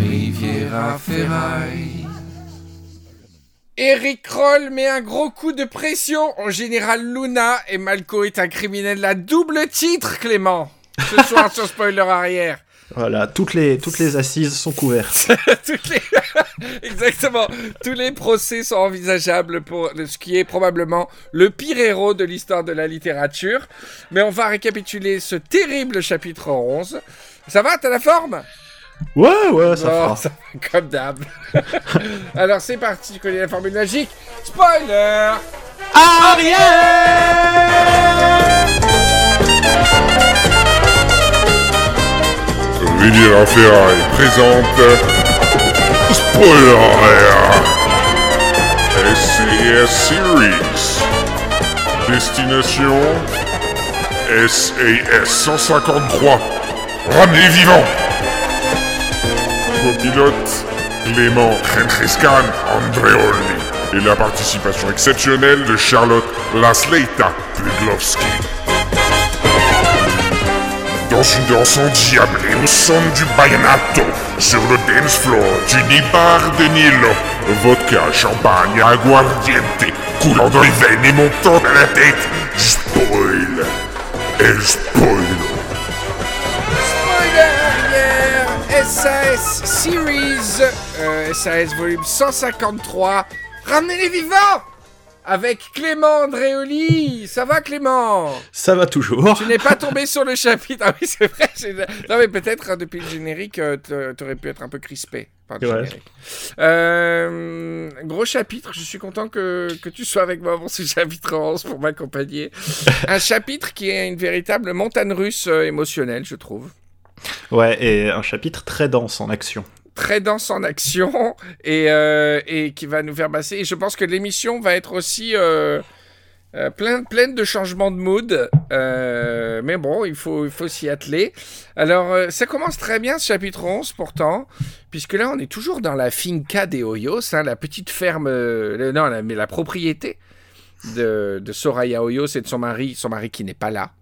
Riviera Ferraille. Eric Kroll met un gros coup de pression au général Luna et Malco est un criminel à double titre, Clément. Ce soir sur spoiler arrière. Voilà, toutes les, toutes les assises sont couvertes. Toutes les- Exactement. Tous les procès sont envisageables pour ce qui est probablement le pire héros de l'histoire de la littérature. Mais on va récapituler ce terrible chapitre 11. Ça va, t'as la forme? Ouais, ouais, ça Oh, fera. ça va comme d'hab. Alors c'est parti, tu connais la formule magique. Spoiler Riviera Ferraille présente Spoiler SAS Series Destination SAS 153 Ramenez vivant Copilote Clément Rentrescan Andreoli et la participation exceptionnelle de Charlotte Lasleita Pudlowski. Dans une danse endiablée au son du Bayanato, sur le dance floor du Nibar de Nilo, vodka, champagne, aguardiente, coulant dans les veines et montant à la tête, spoil, spoil. SAS Series euh, SAS volume 153 Ramenez les vivants Avec Clément Andréoli Ça va Clément? Ça va toujours. Tu n'es pas tombé sur le chapitre Ah oui c'est vrai Non mais peut-être hein, depuis le générique euh, t'a- t'aurais pu être un peu crispé le Ouais. Euh, gros chapitre, je suis content que, que tu sois avec moi pour ce chapitre 11 pour m'accompagner. un chapitre qui est une véritable montagne russe euh, émotionnelle je trouve. Ouais, et un chapitre très dense en action. très dense en action et, euh, et qui va nous faire passer. Et je pense que l'émission va être aussi euh, euh, pleine, de changements de mood. Mais bon, il faut, il faut s'y atteler. Alors, ça commence très bien ce chapitre 11 pourtant, puisque là, on est toujours dans la finca des Hoyos, hein, la petite ferme, non, mais la propriété de, de Soraya Hoyos et de son mari, son mari qui n'est pas là.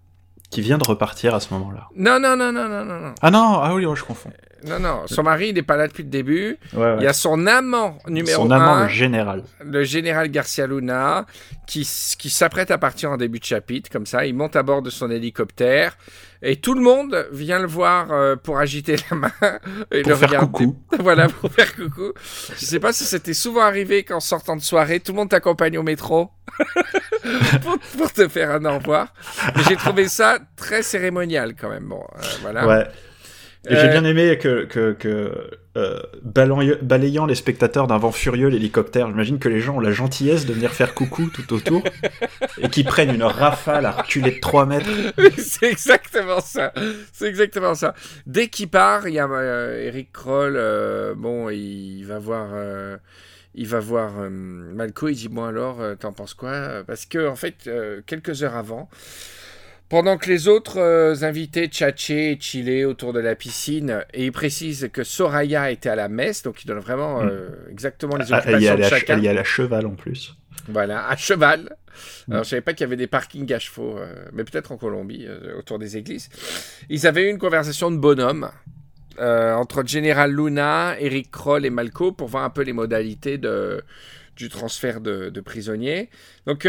Qui vient de repartir à ce moment-là. Non, non, non, non, non, non. Ah non, ah oui, ouais, je confonds. Non, non, son mari, il n'est pas là depuis le début. Ouais, Il y a son amant numéro Son 1. amant, le général. le général Garcia Luna, qui, qui s'apprête à partir en début de chapitre, comme ça. Il monte à bord de son hélicoptère. Et tout le monde vient le voir euh, pour agiter la main. Et Pour le faire regarder. coucou. voilà, pour faire coucou. Je sais pas si c'était souvent arrivé qu'en sortant de soirée, tout le monde t'accompagne au métro pour, pour te faire un au revoir. J'ai trouvé ça très cérémonial quand même. Bon, euh, voilà. Ouais. Et j'ai Euh, bien aimé que, que, que euh, balayant, les spectateurs d'un vent furieux l'hélicoptère, j'imagine que les gens ont la gentillesse de venir faire coucou tout autour et qu'ils prennent une rafale à reculer de 3 mètres. C'est exactement ça. C'est exactement ça. Dès qu'il part, il y a euh, Eric Kroll. euh, bon, il va voir. il va voir euh, Malco. Il dit bon alors, euh, t'en penses quoi? Parce que en fait, euh, quelques heures avant. Pendant que les autres euh, invités tchatchaient et chillaient autour de la piscine, et il précise que Soraya était à la messe, donc il donne vraiment euh, exactement les Ah, y, occupations de à, chacun. elle y allait à cheval en plus. Voilà, à cheval. Mm. Alors, je savais pas qu'il y avait des parkings à chevaux, euh, mais peut-être en Colombie, autour des églises. Ils avaient eu une conversation de bonhomme entre le général Luna, Eric Kroll et Malco pour voir un peu les modalités de, du transfert de, de prisonniers. Donc,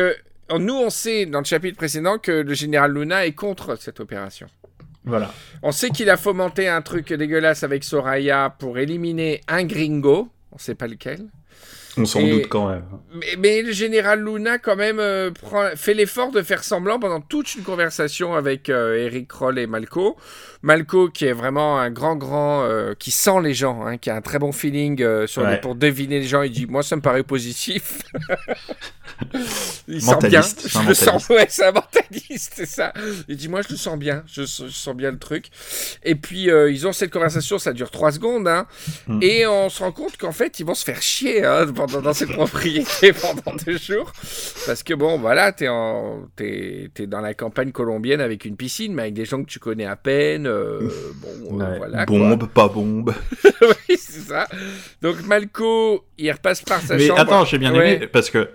nous, on sait dans le chapitre précédent que le général Luna est contre cette opération. Voilà. On sait qu'il a fomenté un truc dégueulasse avec Soraya pour éliminer un gringo. On sait pas lequel. On s'en doute quand même. Mais, mais le général Luna, quand même, euh, prend- fait l'effort de faire semblant pendant toute une conversation avec euh, Eric Kroll et Malco. Malco, qui est vraiment un grand, grand. euh, qui sent les gens, hein, qui a un très bon feeling euh, sur les- Ouais. pour deviner les gens. Il dit Moi, ça me paraît positif. il sent bien. Je le sens, ouais, c'est un mentaliste, c'est ça. Il dit Moi, je le sens bien. Je, je sens bien le truc. Et puis, euh, ils ont cette conversation, ça dure trois secondes. Hein, Mm. Et on se rend compte qu'en fait, ils vont se faire chier hein, pendant, dans cette propriété pendant deux jours. Parce que bon, voilà, t'es en- t'es t'es dans la campagne colombienne avec une piscine, mais avec des gens que tu connais à peine. Euh, bon, euh, voilà. quoi. bombe, pas bombe. oui, c'est ça. Donc Malco, il repasse par sa Mais chambre. attends, j'ai bien Ouais. aimé parce que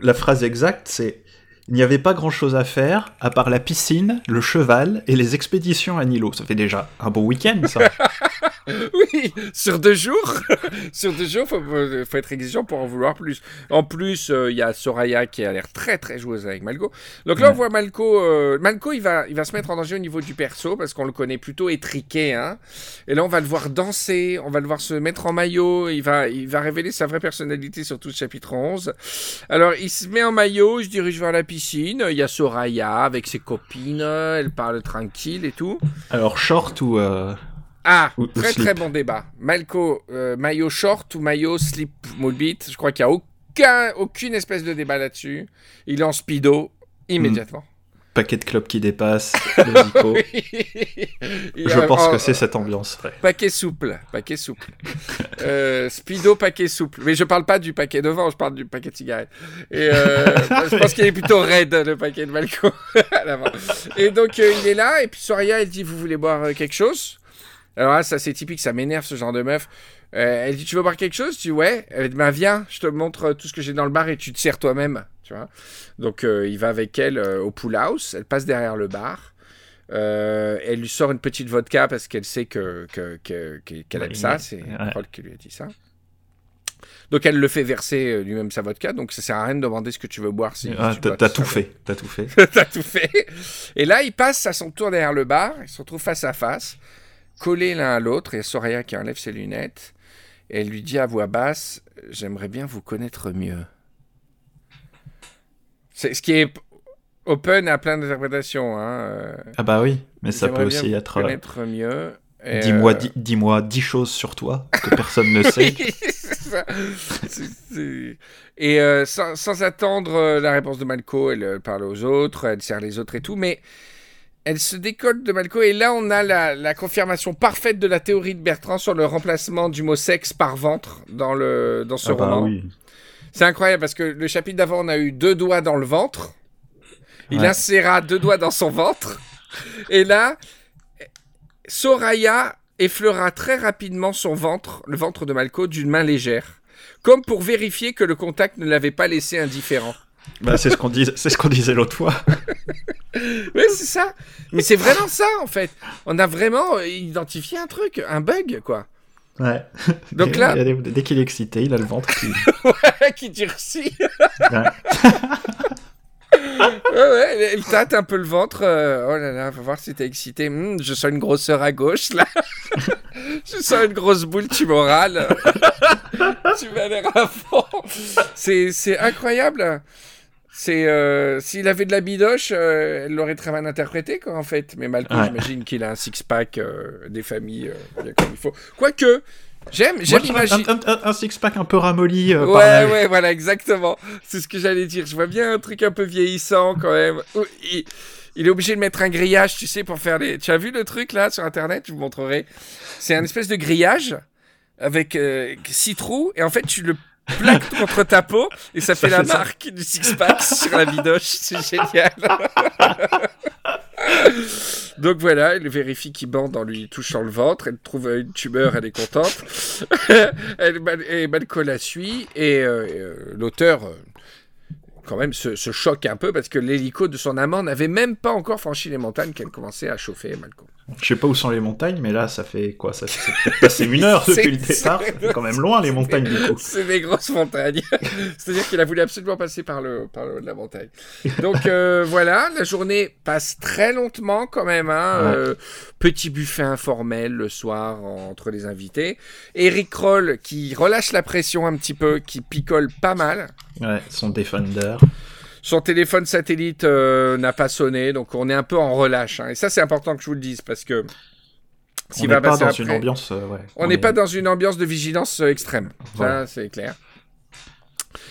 la phrase exacte, c'est il n'y avait pas grand chose à faire à part la piscine, le cheval et les expéditions à Nilo. Ça fait déjà un bon week-end, ça. oui, sur deux jours. sur deux jours, faut, faut être exigeant pour en vouloir plus. En plus, euh, il y a Soraya qui a l'air très très joueuse avec Malco. Donc là, on voit Malco. Euh, Malco, il va, il va se mettre en danger au niveau du perso parce qu'on le connaît plutôt étriqué. Hein. Et là, on va le voir danser, on va le voir se mettre en maillot. Il va, il va révéler sa vraie personnalité sur tout ce chapitre 11. Alors, il se met en maillot, il se dirige vers la piscine. Il y a Soraya avec ses copines. Elle parle tranquille et tout. Alors, short ou. euh, Ah, Ou- très très bon débat. Malco, euh, maillot short ou maillot slip moldbeat Je crois qu'il n'y a aucun, aucune espèce de débat là-dessus. Il est en speedo immédiatement. paquet de clopes qui dépasse, le Je a- pense en- que c'est cette ambiance. ouais. Paquet souple, paquet souple. Euh, speedo, paquet souple. Mais je parle pas du paquet devant, je parle du paquet de cigarettes. Et euh, je pense qu'il est plutôt raide, le paquet de Malco. et donc, il est là, et puis Soria, elle dit Vous voulez boire quelque chose? Alors là, ça, c'est typique, ça m'énerve ce genre de meuf. Euh, elle dit Tu veux boire quelque chose? Je dis Ouais. Elle dit Bah, viens, je te montre euh, tout ce que j'ai dans le bar et tu te sers toi-même. Tu vois Donc, euh, il va avec elle euh, au pool house. Elle passe derrière le bar. Elle lui sort une petite vodka parce qu'elle sait que, que- que- que- qu'elle aime Ouais, ça. C'est Ouais. Kroll qui lui a dit ça. Donc elle le fait verser lui-même sa vodka. Donc ça sert à rien de demander ce que tu veux boire. Si Ah, tu t'as tout fait, t'as tout fait. T'as tout fait. Et là, il passe à son tour derrière le bar. Ils se retrouvent face à face, collés l'un à l'autre. Et Soraya qui enlève ses lunettes. Et elle lui dit à voix basse J'aimerais bien vous connaître mieux. C'est ce qui est open à plein d'interprétations. Hein. euh, Ah bah oui, mais ça peut aussi vous être. euh, Connaître mieux. Dis-moi euh, dis-moi dix choses sur toi que personne ne sait. Oui, Et euh, sans, sans attendre la réponse de Malco, elle parle aux autres, elle sert les autres et tout, mais elle se décolle de Malco. Et là, on a la, la confirmation parfaite de la théorie de Bertrand sur le remplacement du mot sexe par ventre dans, le, dans ce Ah bah roman. oui. C'est incroyable parce que le chapitre d'avant, on a eu deux doigts dans le ventre. Il Ouais. inséra deux doigts dans son ventre. Et là, Soraya effleura très rapidement son ventre, le ventre de Malco, d'une main légère. Comme pour vérifier que le contact ne l'avait pas laissé indifférent. Bah, c'est ce qu'on dis- ce qu'on disait l'autre fois. Oui, c'est ça. Mais c'est vraiment ça, en fait. On a vraiment euh, identifié un truc, un bug, quoi. Ouais. Donc Et là- il dès qu'il est excité, il a le ventre qui. qui durcit. Ouais. Ouais, ouais, elle tâte un peu le ventre. euh, oh là là, va voir si t'es excité. Hmm, je sens une grosseur à gauche, là. je sens une grosse boule tumorale. tu m'as l'air à fond. C'est incroyable. C'est, euh, s'il avait de la bidoche, euh, elle l'aurait très mal interprété, quoi, en fait. Mais Malco, Ouais. j'imagine qu'il a un six-pack euh, des familles euh, bien comme il faut. Quoique, j'aime, j'aime imaginer... un, un- un six-pack un peu ramolli euh, par Ouais, l'âge. ouais, voilà, exactement. C'est ce que j'allais dire. Je vois bien un truc un peu vieillissant quand même. Il, il est obligé de mettre un grillage, tu sais, pour faire les. Tu as vu le truc là sur internet? Je vous montrerai. C'est un espèce de grillage avec euh, six trous et en fait tu le plaques contre ta peau et ça fait la ça. marque du six-pack sur la bidoche. C'est génial. Donc voilà, elle vérifie qu'il bande en lui touchant le ventre. Elle trouve une tumeur, elle est contente. elle, et Malco la suit. Et euh, euh, l'auteur, euh, quand même, se, se choque un peu parce que l'hélico de son amant n'avait même pas encore franchi les montagnes qu'elle commençait à chauffer, Malco. Je sais pas où sont les montagnes, mais là, ça fait quoi? Ça fait peut-être passé une heure depuis le C'est- départ. Fait quand même loin, les montagnes, du coup. C'est des grosses montagnes. C'est-à-dire qu'il a voulu absolument passer par le, par le haut de la montagne. Donc euh, voilà, la journée passe très lentement quand même. Hein, Ouais. euh, petit buffet informel le soir entre les invités. Eric Kroll qui relâche la pression un petit peu, qui picole pas mal. Ouais, son Defender. Son téléphone satellite euh, n'a pas sonné, donc on est un peu en relâche. hein. Et ça, c'est important que je vous le dise parce que On s'il n'est pas dans après- une ambiance. euh, ouais. on n'est est- pas dans une ambiance de vigilance euh, extrême. Voilà. Ça, c'est clair.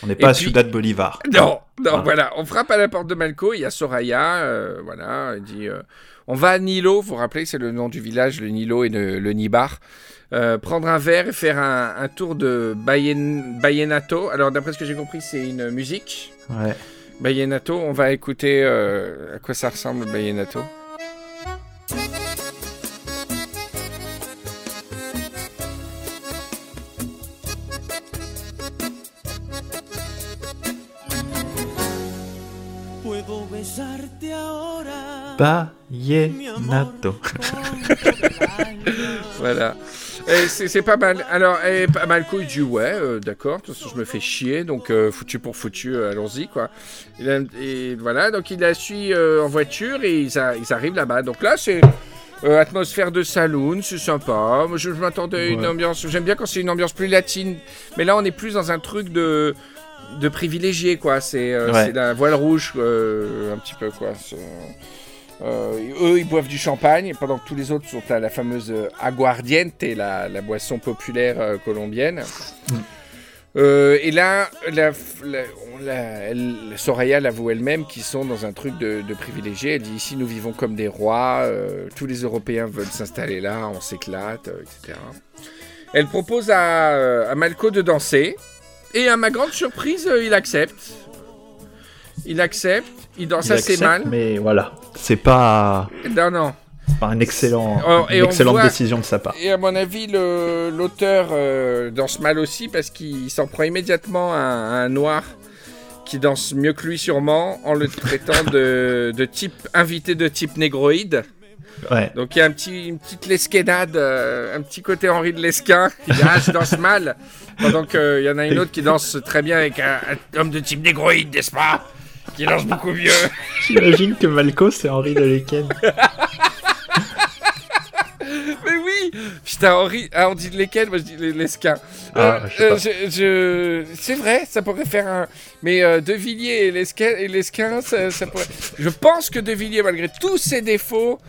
On n'est pas Et à puis- Ciudad Bolivar. Non, non, Ah. voilà. On frappe à la porte de Malco. Il y a Soraya. euh, voilà. Elle dit euh, On va à Nilo. Vous vous rappelez, c'est le nom du village, le Nilo et le, le Nibar. Euh, prendre un verre et faire un, un tour de Bayen, Bayenato. Alors, d'après ce que j'ai compris, c'est une musique. Ouais. Bayenato. On va écouter euh, à quoi ça ressemble, Bayenato. Bayenato. Voilà. Et c'est pas mal. Alors, et pas mal il dit ouais, euh, d'accord, de toute façon, je me fais chier, donc euh, foutu pour foutu, euh, allons-y, quoi. Et voilà, donc il la suit euh, en voiture et ils, a- ils arrivent là-bas. Donc là, c'est euh, atmosphère de saloon, c'est sympa. Moi, je, je m'attendais à une Ouais. ambiance. J'aime bien quand c'est une ambiance plus latine, mais là, on est plus dans un truc de de privilégié, quoi. C'est euh, Ouais. c'est la voile rouge, euh, un petit peu, quoi. Euh, eux, ils boivent du champagne, pendant que tous les autres sont à la fameuse euh, aguardiente, la, la boisson populaire euh, colombienne. Euh, et là, la, la- on la- elle- Soraya l'avoue elle-même qu'ils sont dans un truc de, de privilégié. Elle dit ici nous vivons comme des rois, tous les Européens veulent s'installer là, on s'éclate, etc. Elle propose à, à Malco de danser et à ma grande surprise, il accepte. Il accepte, il danse Il assez accepte, mal. Mais voilà, c'est pas, Non, non. pas un excellent, Oh, une excellente voit- décision de sa part. Et à mon avis, l'auteur euh, danse mal aussi parce qu'il s'en prend immédiatement à, à un noir qui danse mieux que lui sûrement en le traitant de, de type invité de type négroïde. Ouais. Donc il y a un petit, une petite lesquenade, euh, un petit côté Henri de Lesquin. Il dit ah je danse mal. Pendant qu'il y en a une autre qui danse très bien avec un, un homme de type négroïde, n'est-ce pas? Qui danse beaucoup mieux. J'imagine que Malco, c'est Henri de Leken. Mais oui Putain, Henri, ah, on dit de lesquels Moi je dis les lesquins. Ah, Euh, je sais pas. je- je- C'est vrai, ça pourrait faire un. Mais euh, De Villiers et lesquins ça, ça pourrait. Je pense que De Villiers, malgré tous ses défauts,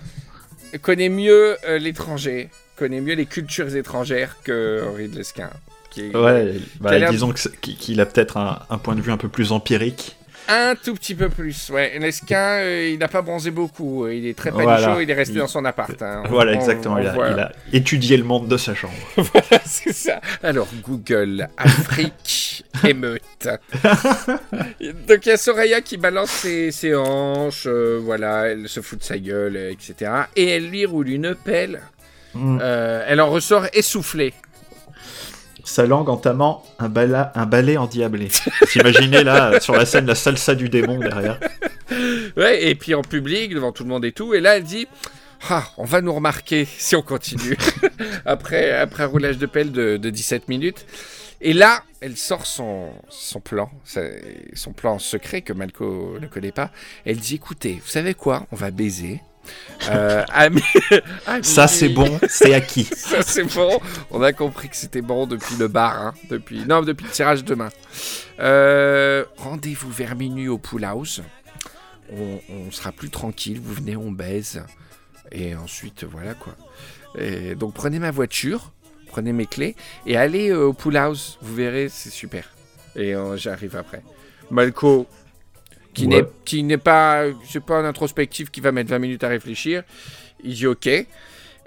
connaît mieux euh, l'étranger, connaît mieux les cultures étrangères que Henri de Lesquin. Qui est Ouais, bah, Qui a l'air- disons qu'il a peut-être un, un point de vue un peu plus empirique. Un tout petit peu plus. Ouais, Lesquin, euh, il n'a pas bronzé beaucoup. Il est très panichot, Voilà. il est resté Il- dans son appart. hein. Voilà, on- exactement. on il, a, voit- il a étudié le monde de sa chambre. C'est ça. Alors, Google, Afrique, émeute. Donc, il y a Soraya qui balance ses, ses hanches, euh, voilà, elle se fout de sa gueule, euh, etc. Et elle lui roule une pelle. Mm. Euh, elle en ressort essoufflée. Sa langue entamant un, bala, un ballet endiablé. T'imaginez là, sur la scène, la salsa du démon derrière. Ouais, et puis en public, devant tout le monde et tout. Et là, elle dit Ah, on va nous remarquer si on continue. après, après un roulage de pelle de, de 17 minutes. Et là, elle sort son, son plan, son plan secret que Malco ne connaît pas. Elle dit Écoutez, vous savez quoi? On va baiser. Euh, Ça, c'est bon, c'est acquis. Ça c'est bon. On a compris que c'était bon depuis le bar, hein, depuis non depuis le tirage de main. Euh, Rendez-vous vers minuit au pool house. On, on sera plus tranquille. Vous venez, on baise et ensuite voilà quoi. Et donc prenez ma voiture, prenez mes clés et allez euh, au pool house. Vous verrez, c'est super. Et euh, j'arrive après. Malco. Qui Ouais. n'est pas c'est pas un introspectif qui va mettre 20 minutes à réfléchir. Il dit ok.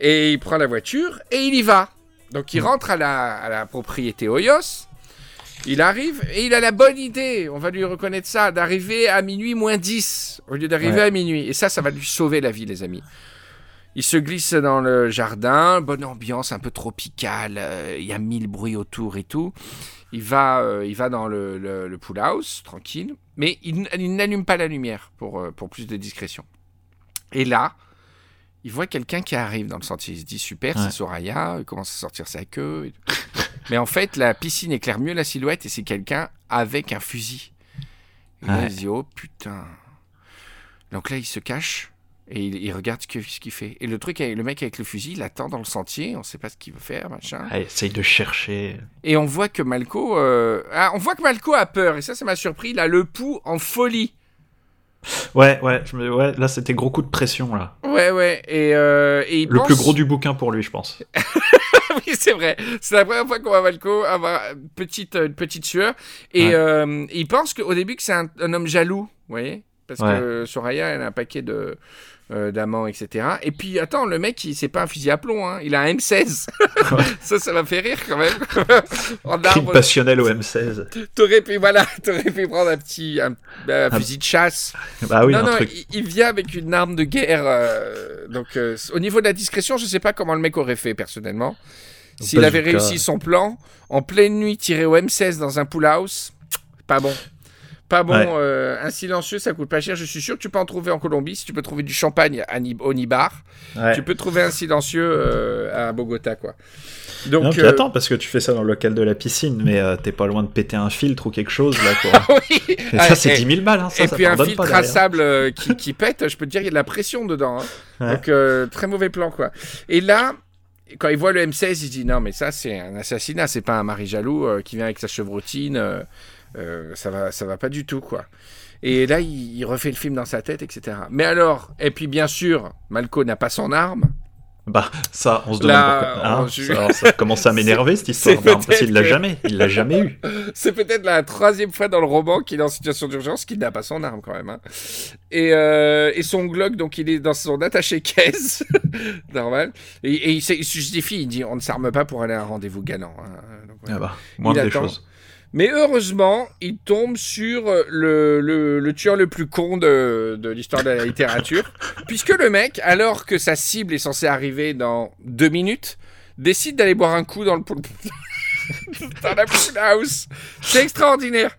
Et il prend la voiture et il y va. Donc il rentre à la, à la propriété Hoyos. Il arrive et il a la bonne idée, on va lui reconnaître ça, d'arriver à minuit moins 10 au lieu d'arriver Ouais. à minuit. Et ça, ça va lui sauver la vie, les amis. Il se glisse dans le jardin, bonne ambiance, un peu tropicale, euh, il y a mille bruits autour et tout. Il va, euh, il va dans le, le, le pool house, tranquille, mais il, n'allume pas la lumière pour, euh, pour plus de discrétion. Et là, il voit quelqu'un qui arrive dans le sentier. Il se dit super, Ouais. c'est Soraya, il commence à sortir sa queue. Mais en fait, la piscine éclaire mieux la silhouette et c'est quelqu'un avec un fusil. Et là, il se dit oh putain. Donc là, il se cache et il, il regarde ce qu'il fait. Et le truc, le mec avec le fusil, il attend dans le sentier, on sait pas ce qu'il veut faire, machin. Ah, essaye de chercher. Et on voit que Malco, euh, ah, on voit que Malco a peur. Et ça, ça m'a surpris. Il a le pouls en folie. Ouais, ouais, je me- ouais là c'était gros coup de pression là. Ouais, ouais. Et, euh, et il Le pense- plus gros du bouquin pour lui, je pense. oui, c'est vrai. C'est la première fois qu'on voit Malco avoir une petite, une petite sueur. Et Ouais. euh, il pense qu'au début que c'est un, un homme jaloux, vous voyez Parce Ouais. que Soraya, elle a un paquet de euh, d'amants, etc. Et puis, attends, le mec, il c'est pas un fusil à plomb, hein. il a un M16. ça, ça m'a fait rire quand même. en arbre, passionnel au M16. t'aurais pu, voilà, t'aurais pu prendre un petit un, un Ah. fusil de chasse. Bah oui, non, un non, truc. il, il vient avec une arme de guerre. euh, donc, euh, au niveau de la discrétion, je sais pas comment le mec aurait fait personnellement. S'il avait réussi son plan, en pleine nuit, tirer au M16 dans un pool house, pas bon. Pas bon, Ouais. euh, un silencieux, ça coûte pas cher. Je suis sûr que tu peux en trouver en Colombie. Si tu peux trouver du champagne à au Nibar, Ouais. tu peux trouver un silencieux euh, à Bogota, quoi. Donc, non, puis euh, attends, parce que tu fais ça dans le local de la piscine, mais t'es pas loin de péter un filtre ou quelque chose, là, quoi. oui. Et Ah, ça, c'est et- 10 000 balles, hein, ça, et ça puis un filtre pas à sable qui, qui pète, je peux te dire, il y a de la pression dedans. hein. Ouais. Donc, très mauvais plan, quoi. Et là, quand il voit le M16, il dit non, mais ça, c'est un assassinat, c'est pas un mari jaloux euh, qui vient avec sa chevrotine. euh, euh, ça, va, ça va pas du tout, quoi. Et là, il, il refait le film dans sa tête, etc. Mais alors, et puis bien sûr, Malco n'a pas son arme. Bah, ça, on se demande Là, pourquoi. hein, on- ça, alors, ça commence à m'énerver, cette histoire. d'arme, parce qu'il l'a que- jamais. Il l'a jamais eu. C'est peut-être la troisième fois dans le roman qu'il est en situation d'urgence qu'il n'a pas son arme quand même. hein. Et, euh, et son Glock, donc il est dans son attaché-caisse, normal. Et, et il, se justifie, il dit on ne s'arme pas pour aller à un rendez-vous galant. hein. Donc, voilà. Ah bah, Il des attend. choses. Mais heureusement, il tombe sur le, le, le tueur le plus con de, de l'histoire de la littérature, puisque le mec, alors que sa cible est censée arriver dans deux minutes, décide d'aller boire un coup dans le pool... dans la pool house. C'est extraordinaire.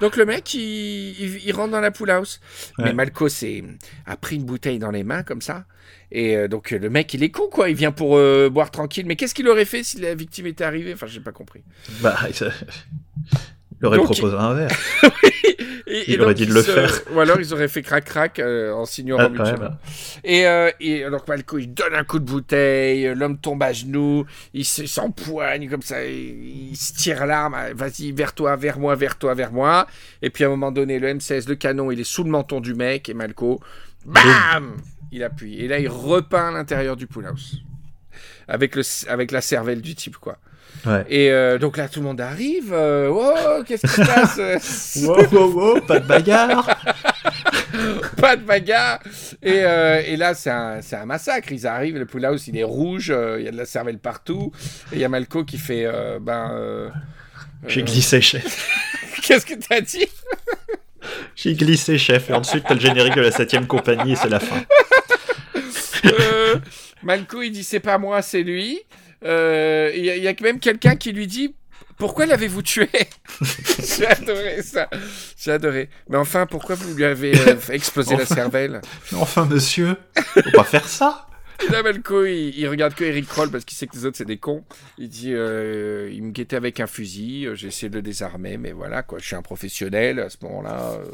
Donc le mec, il, il- il rentre dans la pool house. Mais. Malco a pris une bouteille dans les mains comme ça. Et euh, donc le mec, il est con quoi. Il vient pour euh, boire tranquille. Mais qu'est-ce qu'il aurait fait si la victime était arrivée? Enfin, j'ai pas compris. Bah, il aurait Donc, proposé un verre. Et- Il et aurait donc, dû le se- faire. Ou alors ils auraient fait crac-crac euh, en s'ignorant Ah, mutuellement. Et, euh, et donc Malco, il donne un coup de bouteille, euh, l'homme tombe à genoux, il se- s'empoigne comme ça, il, il se tire l'arme, ah, vas-y, vers toi, vers moi, vers toi, vers moi. Et puis à un moment donné, le M16, le canon, il est sous le menton du mec, et Malco, BAM Il appuie. Et là, il repeint l'intérieur du pool house. Avec, le, avec la cervelle du type, quoi. Ouais. Et euh, donc là, tout le monde arrive. euh, oh, qu'est-ce qui se passe? Wow, wow, wow, pas de bagarre. pas de bagarre. Et, euh, et là, c'est un, massacre. Ils arrivent, le pool house, il est rouge, euh, il y a de la cervelle partout. Et il y a Malco qui fait, ben... J'ai glissé, chef. Qu'est-ce que t'as dit? J'ai glissé, chef. Et ensuite, t'as le générique de la 7ème compagnie et c'est la fin. Malco, il dit, c'est pas moi, c'est lui. Euh, Il y, a- il y a même quelqu'un qui lui dit... Pourquoi l'avez-vous tué? J'ai adoré ça. J'ai adoré. Mais enfin, pourquoi vous lui avez euh, fait exploser la cervelle? Enfin, monsieur, faut pas faire ça. Malco, il, il regarde que Eric Kroll parce qu'il sait que les autres, c'est des cons. Il dit euh, Il me guettait avec un fusil, euh, j'ai essayé de le désarmer, mais voilà, quoi. Je suis un professionnel. À ce moment-là, euh,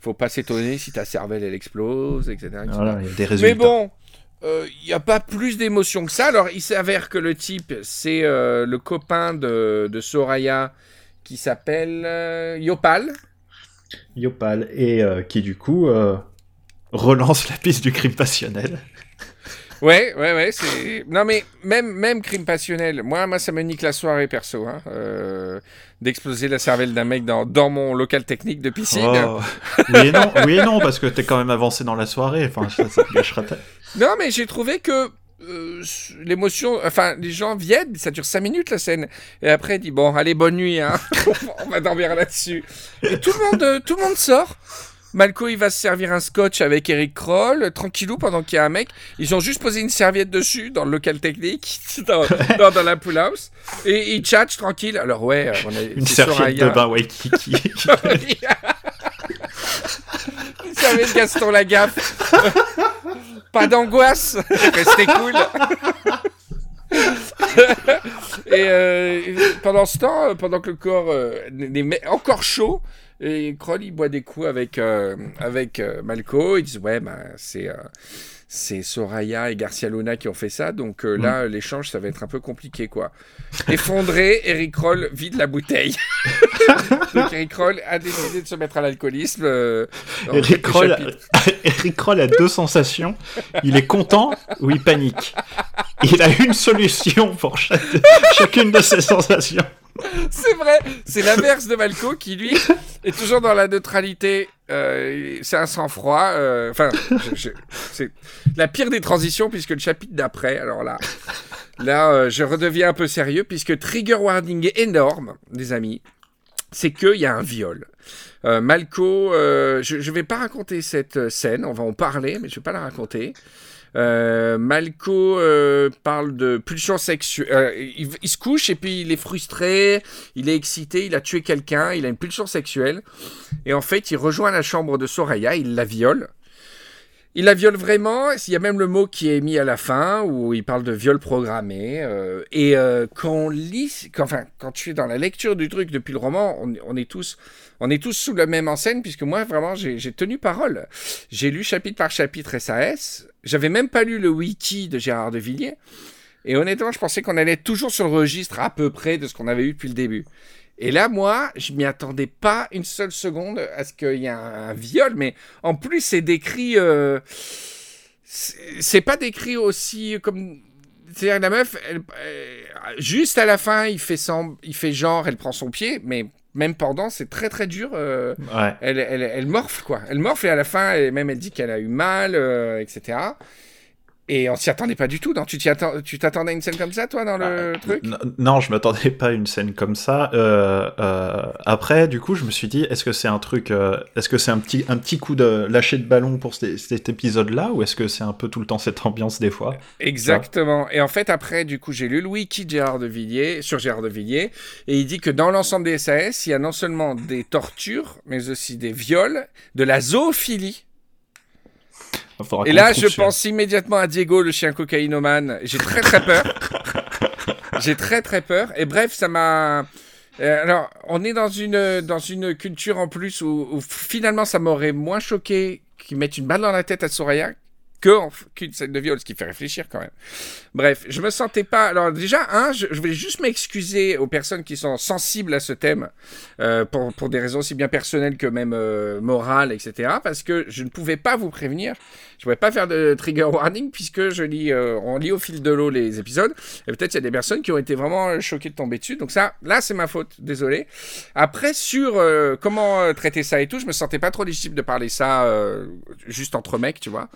faut pas s'étonner si ta cervelle, elle explose, etc. etc. Voilà, il y a des résultats. Mais bon, euh, il n'y a pas plus d'émotion que ça. Alors, il s'avère que le type, c'est euh, le copain de, de Soraya qui s'appelle euh, Yopal. Yopal, et euh, qui du coup euh, relance la piste du crime passionnel. Ouais, ouais, ouais, c'est... Non, mais même, même crime passionnel, moi, moi, ça me nique la soirée, perso, hein, euh, d'exploser la cervelle d'un mec dans, dans mon local technique de piscine. Oh. Oui et non, oui et non, parce que t'es quand même avancé dans la soirée. Enfin, ça, ça te gâchera ta- Non, mais j'ai trouvé que euh, l'émotion... Enfin, les gens viennent, ça dure 5 minutes, la scène. Et après, il dit, bon, allez, bonne nuit, hein. on va dormir là-dessus. Et tout le monde, euh, tout le monde sort. Malco, il va se servir un scotch avec Eric Kroll, tranquillou, pendant qu'il y a un mec. Ils ont juste posé une serviette dessus, dans le local technique, dans, dans, dans la pool house. Et ils tchatchent tranquille. Alors, ouais, on a Une serviette de bain Waikiki. Une serviette Gaston Lagaffe. Pas d'angoisse. Restez cool. et euh, pendant ce temps, euh, pendant que le corps euh, n'est encore chaud, et Kroll il boit des coups avec, avec Malco. Ils disent Ouais, bah, c'est. C'est Soraya et Garcia Luna qui ont fait ça, donc euh, là, l'échange, ça va être un peu compliqué, quoi. Effondré, Eric Roll vide la bouteille. donc Eric Roll a décidé de se mettre à l'alcoolisme. euh, Eric Kroll a deux sensations. Il est content ou il panique. Il a une solution pour chaque- chacune de ces sensations. C'est vrai, c'est l'inverse de Malco qui, lui, est toujours dans la neutralité. Euh, c'est un sang-froid. euh, Enfin, c'est la pire des transitions puisque le chapitre d'après, alors là, là, euh, je redeviens un peu sérieux puisque trigger warning énorme, les amis, c'est qu'il y a un viol. Malco, je ne vais pas raconter cette scène, on va en parler, mais je vais pas la raconter. Euh, Malco euh, parle de pulsion sexuelle. Euh, il, il se couche et puis il est frustré, il est excité, il a tué quelqu'un, il a une pulsion sexuelle. Et en fait, il rejoint la chambre de Soraya, il la viole. Il la viole vraiment. Il y a même le mot qui est mis à la fin où il parle de viol programmé. euh, et euh, quand on lit, enfin, quand tu es dans la lecture du truc depuis le roman, on, est tous, on est tous sous la même enseigne puisque moi vraiment j'ai tenu parole. J'ai lu chapitre par chapitre SAS. J'avais même pas lu le wiki de Gérard de Villiers. Et honnêtement, je pensais qu'on allait toujours sur le registre à peu près de ce qu'on avait eu depuis le début. Et là, moi, je m'y attendais pas une seule seconde à ce qu'il y ait un, un viol, mais en plus, c'est décrit. euh, c'est pas décrit aussi comme. C'est-à-dire que la meuf, elle- euh, juste à la fin, il fait, sem- il fait genre, elle prend son pied, mais même pendant, c'est très très dur. euh, Ouais. elle, elle, elle morfle, quoi. Elle morfle et à la fin, elle, même elle dit qu'elle a eu mal, euh, etc. Et on s'y attendait pas du tout. Non? Tu t'attendais à une scène comme ça, toi, dans le truc? N- Non, je m'attendais pas à une scène comme ça. Euh, euh, après, du coup, je me suis dit, est-ce que c'est un truc, euh, est-ce que c'est un petit, un petit coup de lâcher de ballon pour cet, cet épisode-là, ou est-ce que c'est un peu tout le temps cette ambiance des fois? Exactement. Et en fait, après, du coup, j'ai lu le wiki de Gérard de Villiers, sur Gérard de Villiers, et il dit que dans l'ensemble des SAS, il y a non seulement des tortures, mais aussi des viols, de la zoophilie. Et là, je sur- pense immédiatement à Diego, le chien cocaïnomane. J'ai très très peur. J'ai très très peur. Et bref, ça m'a. Euh, alors, on est dans une, dans une culture en plus où, où finalement ça m'aurait moins choqué qu'ils mettent une balle dans la tête à Soraya que qu'une scène de viol, ce qui fait réfléchir quand même. Bref, je me sentais pas. Alors déjà, un, je, je voulais juste m'excuser aux personnes qui sont sensibles à ce thème euh, pour, pour des raisons aussi bien personnelles que même euh, morales, etc. Parce que je ne pouvais pas vous prévenir. Je pouvais pas faire de trigger warning puisque je lis, euh, on lit au fil de l'eau les épisodes. Et peut-être il y a des personnes qui ont été vraiment euh, choquées de tomber dessus. Donc ça, là, c'est ma faute. Désolé. Après, sur euh, comment euh, traiter ça et tout, je me sentais pas trop légitime de parler ça juste entre mecs, tu vois.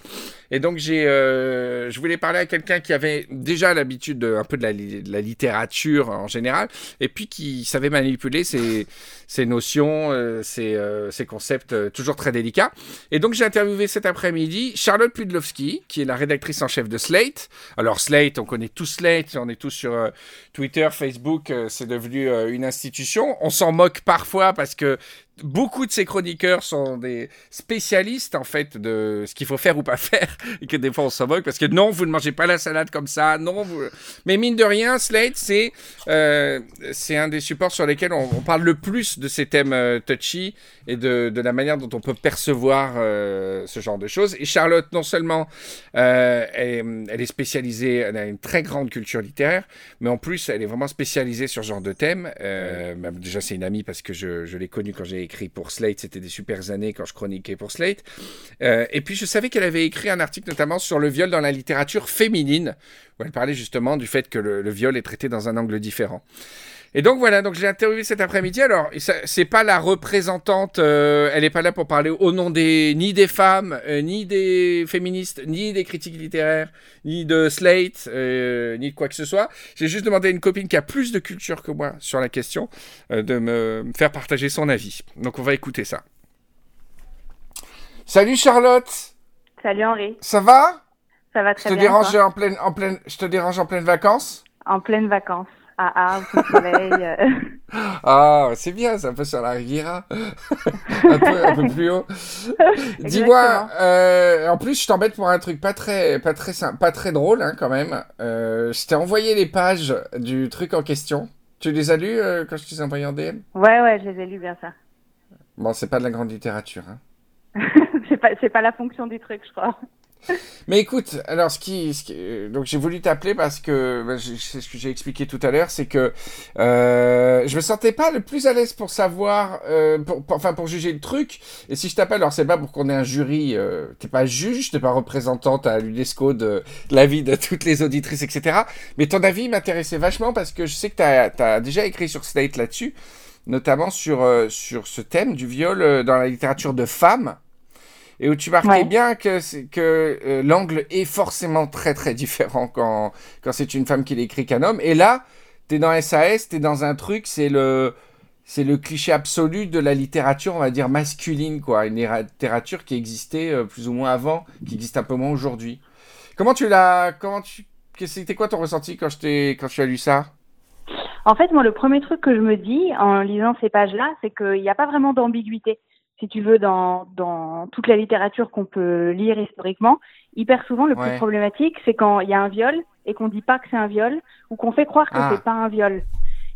Donc j'ai, euh, je voulais parler à quelqu'un qui avait déjà l'habitude de, un peu de la, littérature en général, et puis qui savait manipuler ces notions, euh, ces, euh, concepts euh, toujours très délicats. Et donc j'ai interviewé cet après-midi Charlotte Pudlowski, qui est la rédactrice en chef de Slate. Alors Slate, on connaît tous Slate, on est tous sur Twitter, Facebook, c'est devenu une institution. On s'en moque parfois parce que beaucoup de ces chroniqueurs sont des spécialistes en fait de ce qu'il faut faire ou pas faire et que des fois on s'en moque parce que non vous ne mangez pas la salade comme ça non vous mais mine de rien Slate c'est euh, c'est un des supports sur lesquels on, on parle le plus de ces thèmes euh, touchy et de, de la manière dont on peut percevoir euh, ce genre de choses. Et Charlotte non seulement elle, est- elle est spécialisée elle a une très grande culture littéraire mais en plus elle est vraiment spécialisée sur ce genre de thème bah, déjà c'est une amie parce que je, je l'ai connue quand j'ai écrit pour Slate c'était des super années quand je chroniquais pour Slate. Euh, et puis je savais qu'elle avait écrit un article notamment sur le viol dans la littérature féminine où elle parlait justement du fait que le, le viol est traité dans un angle différent et donc voilà, donc j'ai interviewé cet après-midi. Alors, c'est pas la représentante, euh, elle est pas là pour parler au nom des ni des femmes, euh, ni des féministes, ni des critiques littéraires, ni de Slate, euh, ni de quoi que ce soit. J'ai juste demandé à une copine qui a plus de culture que moi sur la question euh, de me faire partager son avis. Donc on va écouter ça. Salut Charlotte, Salut Henri, ça va? Ça va Je très te bien. dérange en pleine, en pleine, je te dérange en pleine vacances En pleines vacances. Ah ah, au soleil. euh. Ah, c'est bien, c'est un peu sur la Riviera. un, peu, un peu plus haut. Dis-moi, euh, en plus, je t'embête pour un truc pas très, pas très, pas très drôle, hein, quand même. Euh, je t'ai envoyé les pages du truc en question. Tu les as lues euh, quand je te les ai envoyées en DM Ouais, ouais, je les ai lus bien ça. Bon, c'est pas de la grande littérature. Hein. c'est pas, c'est pas la fonction du truc, je crois. Mais écoute, alors ce qui, ce qui- euh, donc j'ai voulu t'appeler parce que bah, c'est ce que j'ai expliqué tout à l'heure, c'est que euh, je me sentais pas le plus à l'aise pour savoir, euh, pour, enfin pour juger le truc. Et si je t'appelle, alors c'est pas pour qu'on ait un jury, euh, t'es pas juge, t'es pas représentante à l'UNESCO de, l'avis de toutes les auditrices, etc. Mais ton avis m'intéressait vachement parce que je sais que t'as as déjà écrit sur Slate là-dessus, notamment sur euh, sur ce thème du viol euh, dans la littérature de femmes et où tu marquais Ouais. bien que, euh, l'angle est forcément très très différent quand, quand c'est une femme qui l'écrit qu'un homme. Et là, t'es dans SAS, t'es dans un truc, c'est le, c'est le cliché absolu de la littérature, on va dire masculine, quoi. Une littérature qui existait euh, plus ou moins avant, qui existe un peu moins aujourd'hui. Comment tu l'as, comment tu, c'était quoi ton ressenti quand je quand tu as lu ça? En fait, moi, le premier truc que je me dis en lisant ces pages-là, c'est qu'il n'y a pas vraiment d'ambiguïté. Si tu veux, dans, dans toute la littérature qu'on peut lire historiquement, hyper souvent, le Ouais. plus problématique, c'est quand il y a un viol et qu'on dit pas que c'est un viol ou qu'on fait croire que Ah. c'est pas un viol.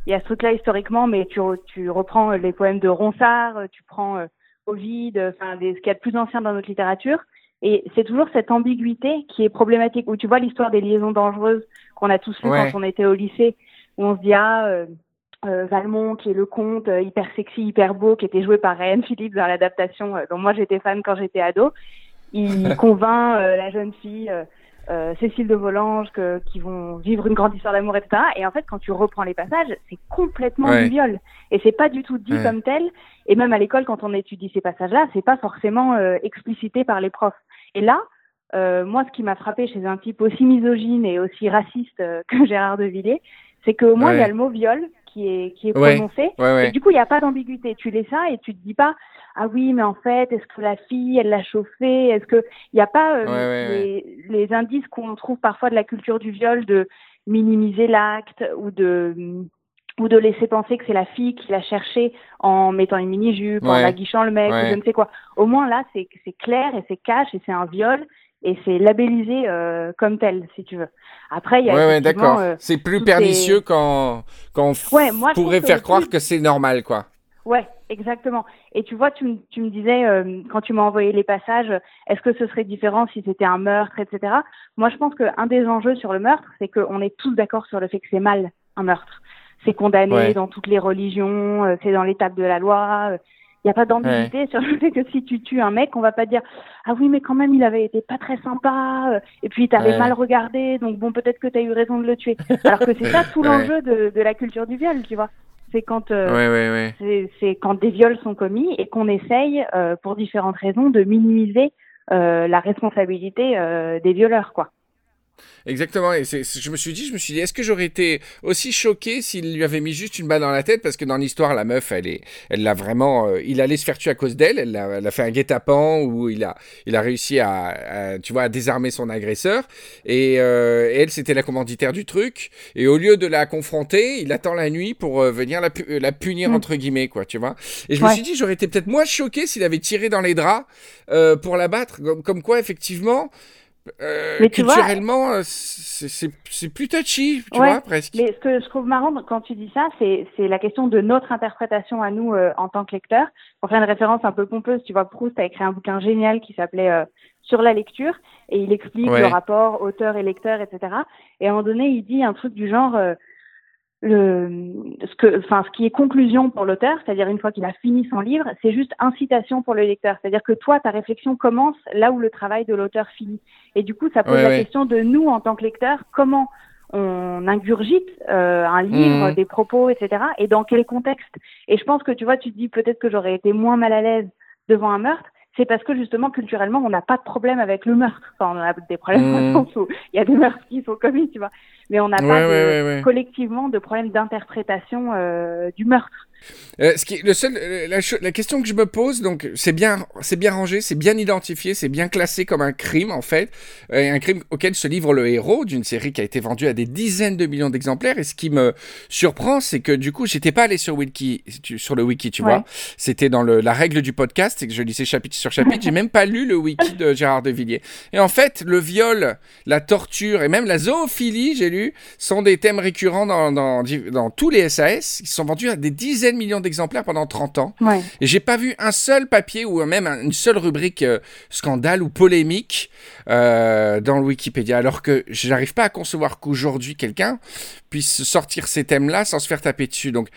Il y a ce truc-là historiquement, mais tu, re- tu reprends euh, les poèmes de Ronsard, euh, tu prends euh, Ovide, euh, enfin des, ce qu'il y a de plus ancien dans notre littérature, et c'est toujours cette ambiguïté qui est problématique. Où tu vois l'histoire des liaisons dangereuses qu'on a tous lu Ouais. quand on était au lycée, où on se dit ah euh, euh, Valmont qui est le conte euh, hyper sexy, hyper beau, qui était joué par Ryan Phillips dans l'adaptation euh, dont moi j'étais fan quand j'étais ado. Il convainc euh, la jeune fille euh, Cécile de Volanges que, qui vont vivre une grande histoire d'amour, etc. Et en fait, quand tu reprends les passages, c'est complètement Ouais. du viol. Et c'est pas du tout dit Ouais. comme tel. Et même à l'école, quand on étudie ces passages-là, c'est pas forcément euh, explicité par les profs. Et là, euh, moi, ce qui m'a frappé chez un type aussi misogyne et aussi raciste euh, que Gérard de Villiers, c'est qu'au moins Ouais. il y a le mot viol qui est qui est Ouais. prononcé. Ouais, ouais. Et du coup, il n'y a pas d'ambiguïté. Tu lis ça et tu te dis pas, ah oui, mais en fait, est-ce que la fille, elle l'a chauffé? Est-ce que il n'y a pas euh, les, les indices qu'on trouve parfois de la culture du viol de minimiser l'acte ou de ou de laisser penser que c'est la fille qui l'a cherché en mettant une mini-jupe, en aguichant le mec, ou je ne sais quoi. Au moins là, c'est c'est clair et c'est cash et c'est un viol et c'est labellisé euh, comme tel, si tu veux. Après, il y a Ouais, ouais, d'accord. euh, c'est plus pernicieux ces- quand, quand on f- Ouais, moi, je pourrait que faire croire que c'est normal, quoi. Ouais, exactement. Et tu vois, tu, me- tu me disais, euh, quand tu m'as envoyé les passages, est-ce que ce serait différent si c'était un meurtre, etc. Moi, je pense qu'un des enjeux sur le meurtre, c'est qu'on est tous d'accord sur le fait que c'est mal, un meurtre. C'est condamné Ouais. dans toutes les religions, euh, c'est dans l'étape de la loi. Il n'y a pas d'ambiguïté sur le fait que si tu tues un mec, on va pas dire ah oui mais quand même il avait été pas très sympa euh, et puis t'avais Ouais. mal regardé donc bon peut-être que t'as eu raison de le tuer. Alors que c'est ça tout Ouais. l'enjeu de, de la culture du viol, tu vois. C'est quand euh, c'est quand des viols sont commis et qu'on essaye, euh, pour différentes raisons, de minimiser euh, la responsabilité euh, des violeurs, quoi. Exactement. Et c'est- je me suis dit, je me suis dit, est-ce que j'aurais été aussi choqué s'il lui avait mis juste une balle dans la tête? Parce que dans l'histoire, la meuf, elle est, elle l'a vraiment, euh, il allait se faire tuer à cause d'elle. Elle, a fait un guet-apens où il a, il a réussi à, à, tu vois, à désarmer son agresseur. Et, euh, et elle, c'était la commanditaire du truc. Et au lieu de la confronter, il attend la nuit pour euh, venir la, pu- la punir Mm. entre guillemets, quoi, tu vois. Et je me suis dit, j'aurais été peut-être moins choqué s'il avait tiré dans les draps pour la battre. Comme, comme quoi, effectivement. Euh, Mais tu vois- culturellement, euh, c'est plus touchy, tu Ouais, vois, presque. Mais ce que je trouve marrant quand tu dis ça, c'est c'est la question de notre interprétation à nous euh, en tant que lecteurs. Pour faire une référence un peu pompeuse, tu vois, Proust a écrit un bouquin génial qui s'appelait euh, Sur la lecture et il explique Ouais. le rapport auteur et lecteur, etc. Et à un moment donné, il dit un truc du genre euh, le ce que enfin ce qui est conclusion pour l'auteur, c'est-à-dire une fois qu'il a fini son livre, c'est juste incitation pour le lecteur, c'est-à-dire que toi ta réflexion commence là où le travail de l'auteur finit. Et du coup, ça pose Ouais, la ouais. question de nous en tant que lecteurs, comment on ingurgite euh, un livre, Mhm. des propos, etc. Et dans quel contexte Et je pense que tu vois, tu te dis peut-être que j'aurais été moins mal à l'aise devant un meurtre. C'est parce que justement culturellement, on n'a pas de problème avec le meurtre. Enfin, on a des problèmes Mhm. dans le sens où il y a des meurtres qui sont commis, tu vois. Mais on n'a Ouais, pas de- ouais, ouais, ouais. collectivement de problème d'interprétation euh, du meurtre. Euh, ce qui est le seul, euh, la, question que je me pose, donc c'est bien, c'est bien rangé, c'est bien identifié, c'est bien classé comme un crime en fait, euh, un crime auquel se livre le héros d'une série qui a été vendue à des dizaines de millions d'exemplaires. Et ce qui me surprend, c'est que du coup, j'étais pas allé sur wiki, sur le wiki, tu Ouais. vois. C'était dans le, la règle du podcast, c'est que je lisais chapitre sur chapitre. J'ai même pas lu le wiki de Gérard de Villiers. Et en fait, le viol, la torture et même la zoophilie, j'ai lu, sont des thèmes récurrents dans, dans, dans tous les SAS. Ils sont vendus à des dizaines de millions d'exemplaires pendant 30 ans. Ouais. Et j'ai pas vu un seul papier ou même un- une seule rubrique euh, scandale ou polémique euh, dans le Wikipédia. Alors que j'arrive pas à concevoir qu'aujourd'hui quelqu'un puisse sortir ces thèmes-là sans se faire taper dessus. Donc,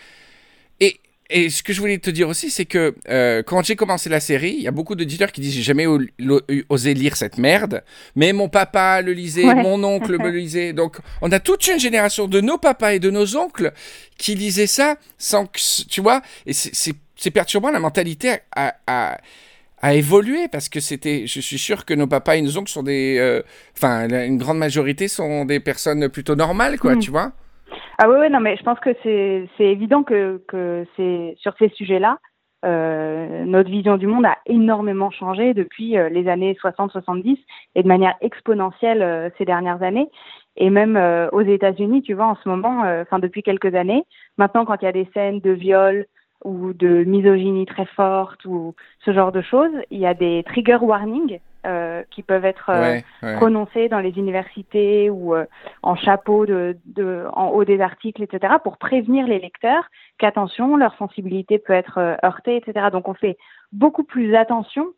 et, ce que je voulais te dire aussi, c'est que euh, quand j'ai commencé la série, il y a beaucoup d'auditeurs qui disent j'ai jamais osé lire cette merde, mais mon papa le lisait, Ouais. mon oncle me le lisait. Donc on a toute une génération de nos papas et de nos oncles qui lisaient ça sans que, tu vois, et c'est- perturbant, la mentalité a, a, a évolué parce que c'était, je suis sûr que nos papas et nos oncles sont des, euh, enfin une grande majorité sont des personnes plutôt normales, quoi, Mm. tu vois. Ah oui, oui, non, mais je pense que c'est évident que, que c'est sur ces sujets-là, euh, notre vision du monde a énormément changé depuis euh, les années 60-70 et de manière exponentielle euh, ces dernières années. Et même aux États-Unis, tu vois, en ce moment, enfin depuis quelques années, maintenant quand il y a des scènes de viol ou de misogynie très forte ou ce genre de choses, il y a des trigger warnings euh, qui peuvent être euh, prononcés dans les universités ou euh, en chapeau de, de, en haut des articles, etc., pour prévenir les lecteurs qu'attention, leur sensibilité peut être heurtée, etc. Donc on fait beaucoup plus attention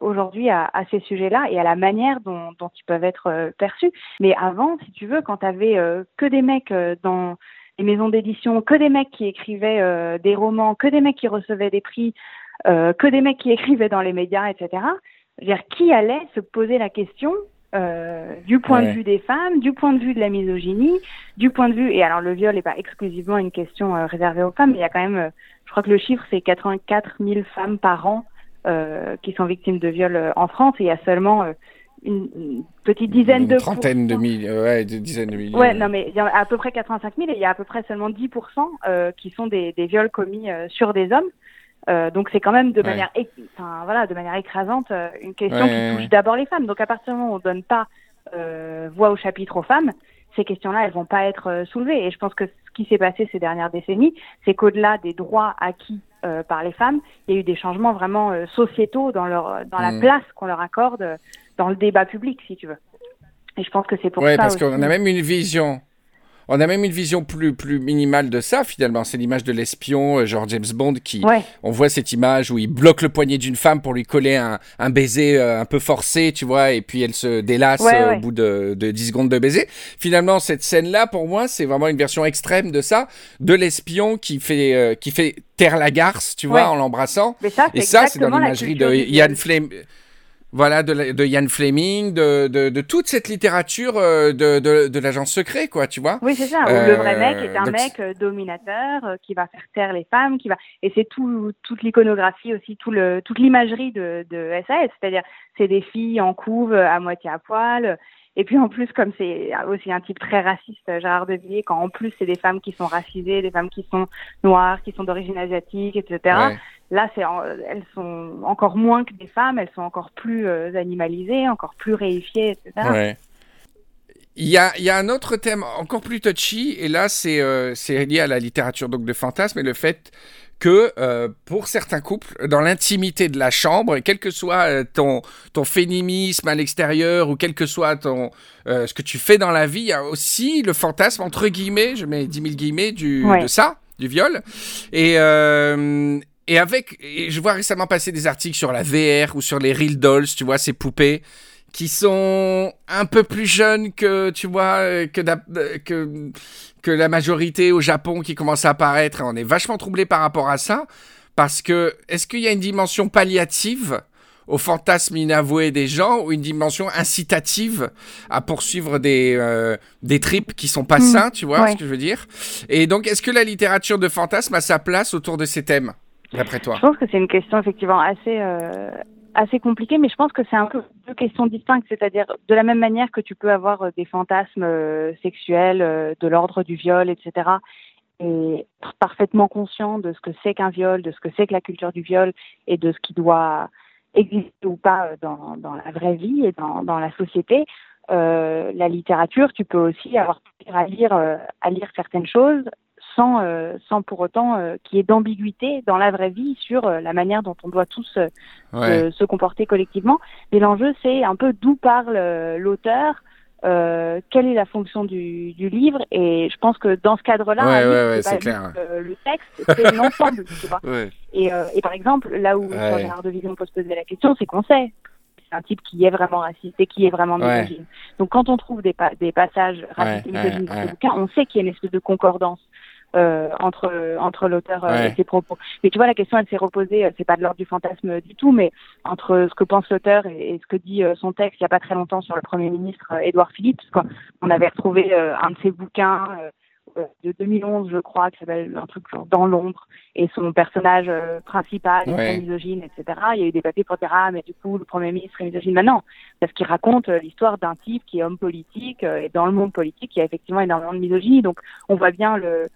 aujourd'hui à, à, ces sujets-là et à la manière dont, dont ils peuvent être perçus. Mais avant, si tu veux, quand tu avais que des mecs dans les maisons d'édition, que des mecs qui écrivaient des romans, que des mecs qui recevaient des prix, que des mecs qui écrivaient dans les médias, etc dire, qui allait se poser la question euh, du point de vue des femmes, du point de vue de la misogynie, du point de vue et alors le viol n'est pas exclusivement une question euh, réservée aux femmes, mais il y a quand même, euh, je crois que le chiffre c'est 84 000 femmes par an euh, qui sont victimes de viol euh, en France et il y a seulement une, petite dizaine une de trentaine de milliers, ouais, de dizaines de milliers. Ouais, non mais il y a à peu près 85 000 et il y a à peu près seulement 10% qui sont des, des viols commis sur des hommes. Euh, donc c'est quand même de manière, enfin, voilà, de manière écrasante euh, une question qui touche d'abord les femmes. Donc à partir du moment où on donne pas euh, voix au chapitre aux femmes, ces questions-là, elles vont pas être euh, soulevées. Et je pense que ce qui s'est passé ces dernières décennies, c'est qu'au-delà des droits acquis par les femmes, il y a eu des changements vraiment sociétaux dans leur, dans la mm. place qu'on leur accorde dans le débat public, si tu veux. Et je pense que c'est pour ouais, ça. parce qu'on a même une vision on a même une vision plus, plus minimale de ça, finalement. C'est l'image de l'espion, euh, genre James Bond, qui. On voit cette image où il bloque le poignet d'une femme pour lui coller un, un baiser euh, un peu forcé, tu vois, et puis elle se délasse euh, au bout de, de 10 secondes de baiser. Finalement, cette scène-là, pour moi, c'est vraiment une version extrême de ça, de l'espion qui fait, qui fait taire la garce, tu vois, en l'embrassant. Et ça, c'est dans l'imagerie de Ian Fleming. Voilà, de, de Ian Fleming, de, de, de, toute cette littérature euh, de, de, de l'agent secret, quoi, tu vois. Oui, c'est ça. le vrai mec est un euh, mec euh, dominateur qui va faire taire les femmes, qui va et c'est tout, toute l'iconographie aussi, tout le, toute l'imagerie de, de SAS, c'est-à-dire c'est des filles en couve à moitié à poil. Et puis en plus, comme c'est aussi un type très raciste, Gérard de Villiers, quand en plus c'est des femmes qui sont racisées, des femmes qui sont noires, qui sont d'origine asiatique, etc. Là, c'est, elles sont encore moins que des femmes, elles sont encore plus euh, animalisées, encore plus réifiées, etc. Il y, a, il y, a, un autre thème encore plus touchy, et là, c'est euh, lié à la littérature donc, de fantasme et le fait que euh, pour certains couples, dans l'intimité de la chambre, quel que soit euh, ton, ton féminisme à l'extérieur ou quel que soit ton, ce que tu fais dans la vie, il y a aussi le fantasme, entre guillemets, je mets 10 000 guillemets, du, de ça, du viol. Et, et avec, je vois récemment passer des articles sur la VR ou sur les real dolls, tu vois, ces poupées qui sont un peu plus jeunes que, tu vois, que, que, que la majorité au Japon qui commence à apparaître. On est vachement troublé par rapport à ça. Parce que, est-ce qu'il y a une dimension palliative au fantasme inavoué des gens ou une dimension incitative à poursuivre des, euh, des tripes qui sont pas hmm. sains, tu vois ce que je veux dire? Et donc, est-ce que la littérature de fantasme a sa place autour de ces thèmes d'après toi? Je pense que c'est une question effectivement assez euh, assez compliquée, mais je pense que c'est un peu deux questions distinctes, c'est-à-dire de la même manière que tu peux avoir euh, des fantasmes euh, sexuels de l'ordre du viol, etc. Et être parfaitement conscient de ce que c'est qu'un viol, de ce que c'est que la culture du viol et de ce qui doit exister ou pas dans, dans la vraie vie et dans, dans la société. Euh, la littérature, tu peux aussi avoir à lire, à lire certaines choses sans, euh, sans pour autant euh, qu'il y ait d'ambiguïté dans la vraie vie sur euh, la manière dont on doit tous se, comporter collectivement. Mais l'enjeu, c'est un peu d'où parle l'auteur, quelle est la fonction du, du, livre, et je pense que dans ce cadre-là, c'est clair. le texte, c'est l'ensemble. Et, et, par exemple, là où Gérard de Vision peut se poser la question, c'est qu'on sait c'est un type qui est vraiment raciste et qui est vraiment misogyne. Donc quand on trouve des, des passages racistes et misogynes dans ce bouquin, on sait qu'il y a une espèce de concordance euh, entre entre l'auteur euh, et ses propos. Mais tu vois, la question, elle s'est reposée, euh, c'est pas de l'ordre du fantasme du tout, mais entre ce que pense l'auteur et, ce que dit son texte il y a pas très longtemps sur le Premier ministre Édouard Philippe, on avait retrouvé un de ses bouquins de 2011, je crois, qui s'appelle un truc genre Dans l'ombre, et son personnage principal est misogyne, etc. Il y a eu des papiers pour dire ah mais du coup le premier ministre est misogyne. Maintenant, parce qu'il raconte l'histoire d'un type qui est homme politique et dans le monde politique il y a effectivement énormément de misogynie. Donc on voit bien le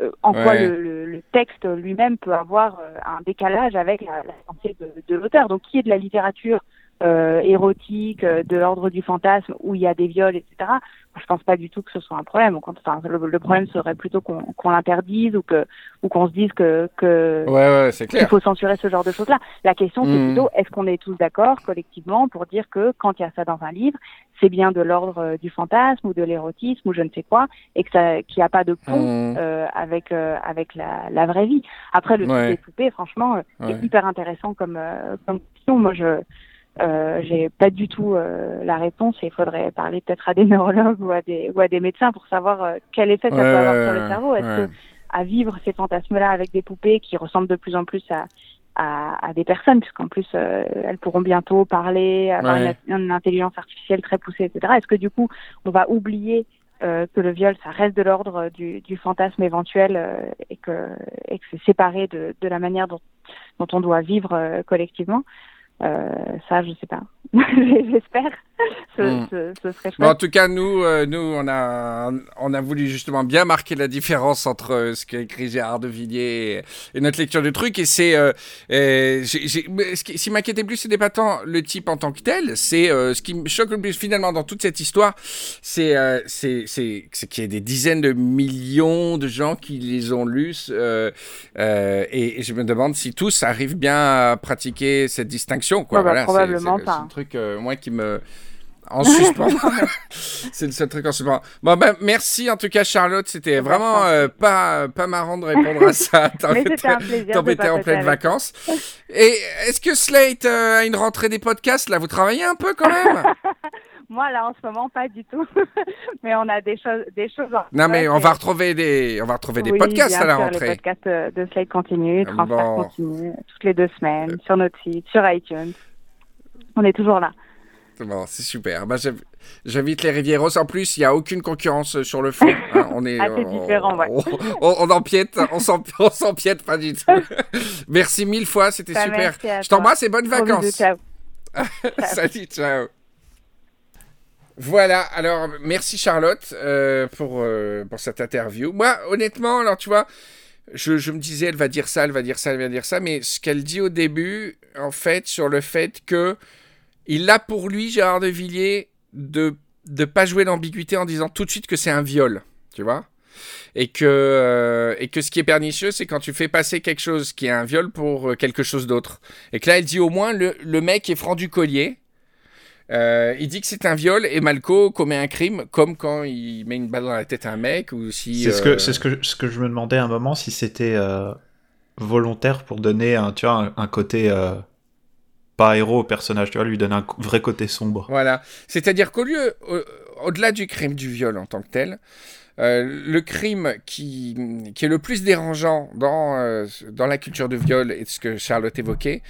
euh, en quoi le, le- le texte lui-même peut avoir euh, un décalage avec la, la pensée de, de l'auteur. Donc, qui est de la littérature euh, érotique, euh, de l'ordre du fantasme, où il y a des viols, etc. Je pense pas du tout que ce soit un problème. Enfin, le, le problème serait plutôt qu'on qu'on l'interdise ou que ou qu'on se dise que que Ouais, ouais, c'est il faut censurer ce genre de choses-là. La question, c'est Mhm. plutôt est-ce qu'on est tous d'accord collectivement pour dire que quand il y a ça dans un livre, c'est bien de l'ordre euh, du fantasme ou de l'érotisme ou je ne sais quoi, et que ça qu'il n'y a pas de pont Mhm. euh, avec euh, avec la, la vraie vie. Après, le truc Ouais. des poupées, franchement, euh, Ouais. est hyper intéressant comme euh, comme question. Moi, je euh, j'ai pas du tout euh, la réponse et il faudrait parler peut-être à des neurologues ou à des ou à des médecins pour savoir euh, quel effet ça Ouais, peut avoir sur le cerveau. Est-ce ouais. que à vivre ces fantasmes-là avec des poupées qui ressemblent de plus en plus à, à, à des personnes, puisqu'en plus euh, elles pourront bientôt parler, avoir une, une intelligence artificielle très poussée, etc. Est-ce que du coup on va oublier euh, que le viol, ça reste de l'ordre du, du fantasme éventuel euh, et que, et que c'est séparé de, de la manière dont, dont on doit vivre euh, collectivement? Ça, je sais pas. J'espère. Ce, Mm. ce, ce serait Bon, en tout cas, nous, euh, nous, on a, on a voulu justement bien marquer la différence entre euh, ce qu'a écrit Gérard de Villiers et, et notre lecture du truc. Et c'est, euh, ce qui, ce qui m'inquiétait plus, c'était pas tant le type en tant que tel. C'est euh, ce qui me choque le plus finalement dans toute cette histoire, c'est, c'est, qu'il y a des dizaines de millions de gens qui les ont lus. et, et je me demande si tous arrivent bien à pratiquer cette distinction. Quoi. Ouais, bah, voilà, probablement pas. C'est le truc, moi, qui me en suspens. c'est le seul truc en suspens. Bon, ben, merci en tout cas, Charlotte. C'était bah, vraiment euh, pas, pas marrant de répondre à ça. T'embêtais en pleine vacances. Et est-ce que Slate euh, a une rentrée des podcasts? Là, vous travaillez un peu quand même? Moi, là, en ce moment, pas du tout. mais on a des choses, des choses. en Non, mais on va retrouver des, on va retrouver des Oui, podcasts bien à la sûr, rentrée. Les podcasts euh, de Slate continue, Ah, transfert bon. continue, toutes les deux semaines, sur notre site, sur iTunes. On est toujours là. C'est super. Bah, j'inv- J'invite les Rivieros. En plus, il n'y a aucune concurrence euh, sur le fond. hein. On est, Ah, c'est on- différent, ouais. On, on, on empiète, on s'empiète pas du tout. Merci mille fois, c'était Bah, super. Je t'embrasse et bonnes bisous, vacances. ciao. Salut, ciao. Voilà, alors merci Charlotte euh, pour, euh, pour cette interview. Moi, honnêtement, alors tu vois, je, je me disais, elle va dire ça, elle va dire ça, elle va dire ça, mais ce qu'elle dit au début, en fait, sur le fait que il a pour lui, Gérard de Villiers, de ne pas jouer l'ambiguïté en disant tout de suite que c'est un viol, tu vois et que, euh, et que ce qui est pernicieux, c'est quand tu fais passer quelque chose qui est un viol pour euh, quelque chose d'autre. Et que là, elle dit au moins, le, le mec est franc du collier. Euh, il dit que c'est un viol et Malco commet un crime, comme quand il met une balle dans la tête à un mec ou si. C'est ce, euh, que, c'est ce, que, ce que je me demandais à un moment, si c'était euh, volontaire pour donner un, tu vois, un, un côté pas héros au personnage, tu vois, lui donner un vrai côté sombre. Voilà. C'est-à-dire qu'au lieu, au- au-delà du crime du viol en tant que tel, euh, le crime qui, qui est le plus dérangeant dans, euh, dans la culture du viol et ce que Charlotte évoquait,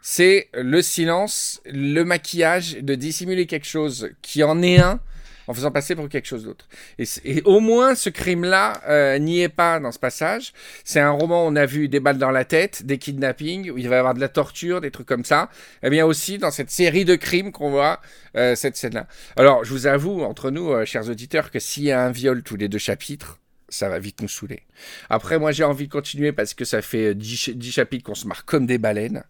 c'est le silence, le maquillage, de dissimuler quelque chose qui en est un en faisant passer pour quelque chose d'autre. Et, au moins, ce crime-là euh, n'y est pas dans ce passage. C'est un roman où on a vu des balles dans la tête, des kidnappings, où il va y avoir de la torture, des trucs comme ça. Eh bien aussi, dans cette série de crimes qu'on voit, euh, cette scène-là. Alors, je vous avoue, entre nous, euh, chers auditeurs, que s'il y a un viol tous les deux chapitres, ça va vite nous saouler. Après, moi, j'ai envie de continuer parce que ça fait 10, chapitres qu'on se marre comme des baleines.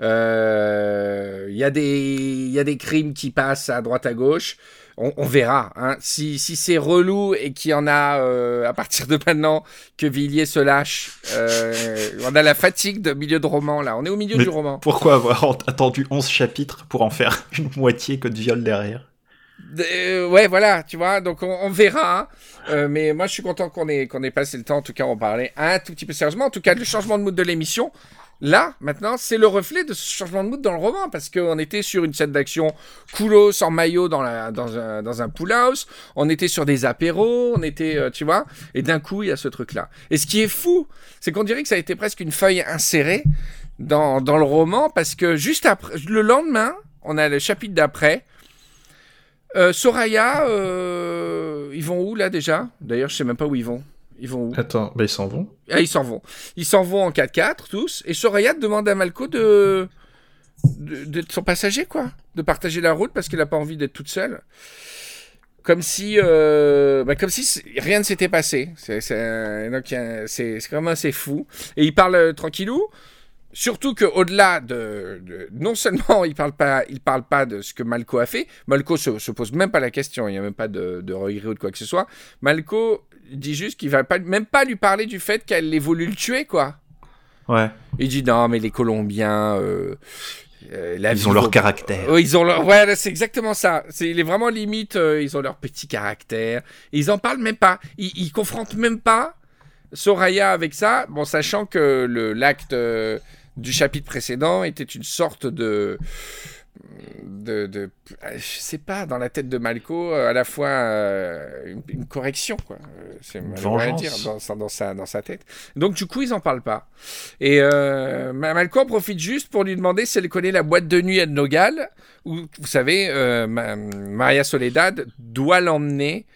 Euh, Il y, a des- il y a des crimes qui passent à droite à gauche. On, on verra. hein. Si, si c'est relou et qu'il y en a euh, à partir de maintenant que Villiers se lâche, euh, on a la fatigue de milieu de roman là. On est au milieu Mais du roman. Pourquoi avoir en- attendu 11 chapitres pour en faire une moitié que de viol derrière? Euh, ouais, voilà, tu vois, donc on, on verra. hein. Euh, mais moi, je suis content qu'on ait, qu'on ait passé le temps, en tout cas, on parlait un tout petit peu sérieusement. En tout cas, le changement de mood de l'émission, là, maintenant, c'est le reflet de ce changement de mood dans le roman, parce qu'on était sur une scène d'action coulo, sans maillot, dans, un, dans pool house, on était sur des apéros, on était, euh, tu vois, et d'un coup, il y a ce truc-là. Et ce qui est fou, c'est qu'on dirait que ça a été presque une feuille insérée dans, dans le roman, parce que juste après, le lendemain, on a le chapitre d'après, euh, Soraya, euh, ils vont où là déjà? D'ailleurs, je sais même pas où ils vont. Ils vont où? Attends, bah ils s'en vont. Ah, ils s'en vont. Ils s'en vont en 4x4 tous. Et Soraya demande à Malco de de- d'être son passager, quoi. De partager la route parce qu'elle a pas envie d'être toute seule. comme si, euh, bah, comme si rien ne s'était passé. C'est c'est- c'est quand même assez fou. Et il parle euh, tranquillou. Surtout qu'au-delà de, de- Non seulement il parle pas, il parle pas de ce que Malco a fait, Malco se, se pose même pas la question, il n'y a même pas de, de regret ou de quoi que ce soit. Malco dit juste qu'il va pas, même pas lui parler du fait qu'elle ait voulu le tuer, quoi. Ouais. Il dit non, mais les Colombiens. euh, euh, la Ils ont leur caractère. Ils ont leur. Ouais, c'est exactement ça. C'est, il est vraiment limite. euh, ils ont leur petit caractère. Ils en parlent même pas. Ils, ils confrontent même pas Soraya avec ça. Bon, sachant que le l'acte euh, du chapitre précédent était une sorte de. De, de, je sais pas, dans la tête de Malco, euh, à la fois euh, une, une correction, quoi. Euh, C'est à vengeance. dire dans, sa- dans, sa, dans sa tête. Donc, du coup, ils en parlent pas. Et euh, Ma- Malco en profite juste pour lui demander si elle connaît la boîte de nuit à Nogal, où, vous savez, euh, Ma- Maria Soledad doit l'emmener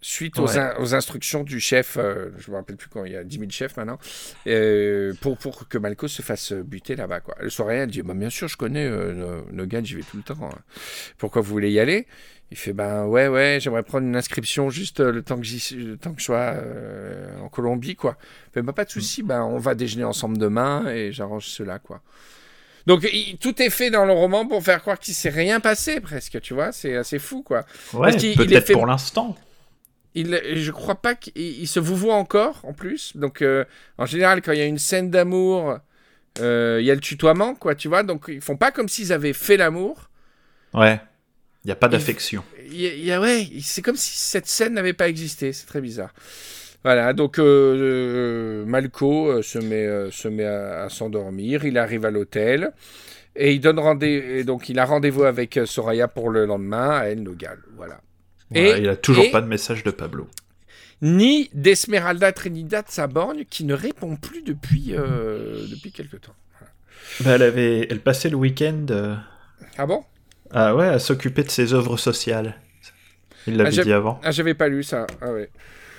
suite aux, in- aux instructions du chef, euh, je me rappelle plus quand il y a 10 000 chefs maintenant, euh, pour, pour que Malco se fasse buter là-bas. Quoi. Le soir, elle dit bah, Bien sûr, je connais euh, No- Nogal, j'y vais tout le temps. hein. Pourquoi vous voulez y aller? Il fait Ben ouais, ouais, j'aimerais prendre une inscription juste euh, le temps que, j'y- le temps que je sois euh, en Colombie. quoi. Il fait bah, Pas de souci, ben, on va déjeuner ensemble demain et j'arrange cela. quoi. Donc il- tout est fait dans le roman pour faire croire qu'il s'est rien passé presque, tu vois, c'est assez fou quoi. Ouais, peut-être fait- pour l'instant. Il, je crois pas qu'il il se vouvoie encore en plus. Donc euh, en général quand il y a une scène d'amour, euh, il y a le tutoiement quoi, tu vois. Donc ils font pas comme s'ils avaient fait l'amour. Ouais. Il n'y a pas d'affection. Y a- il y a- ouais, c'est comme si cette scène n'avait pas existé. C'est très bizarre. Voilà, donc euh, Malco se met, se met à, à s'endormir. Il arrive à l'hôtel et il donne rendez et donc il a rendez-vous avec Soraya pour le lendemain à El Nogal. Voilà. Voilà, Et- il a toujours et- pas de message de Pablo. Ni d'Esmeralda Trinidad Saborgne qui ne répond plus depuis euh, depuis quelque temps. Bah, elle avait, elle passait le week-end euh, Ah bon? à, ouais, à s'occuper de ses œuvres sociales. Il l'avait Ah, dit avant. Ah, j'avais pas lu ça. Ah ouais.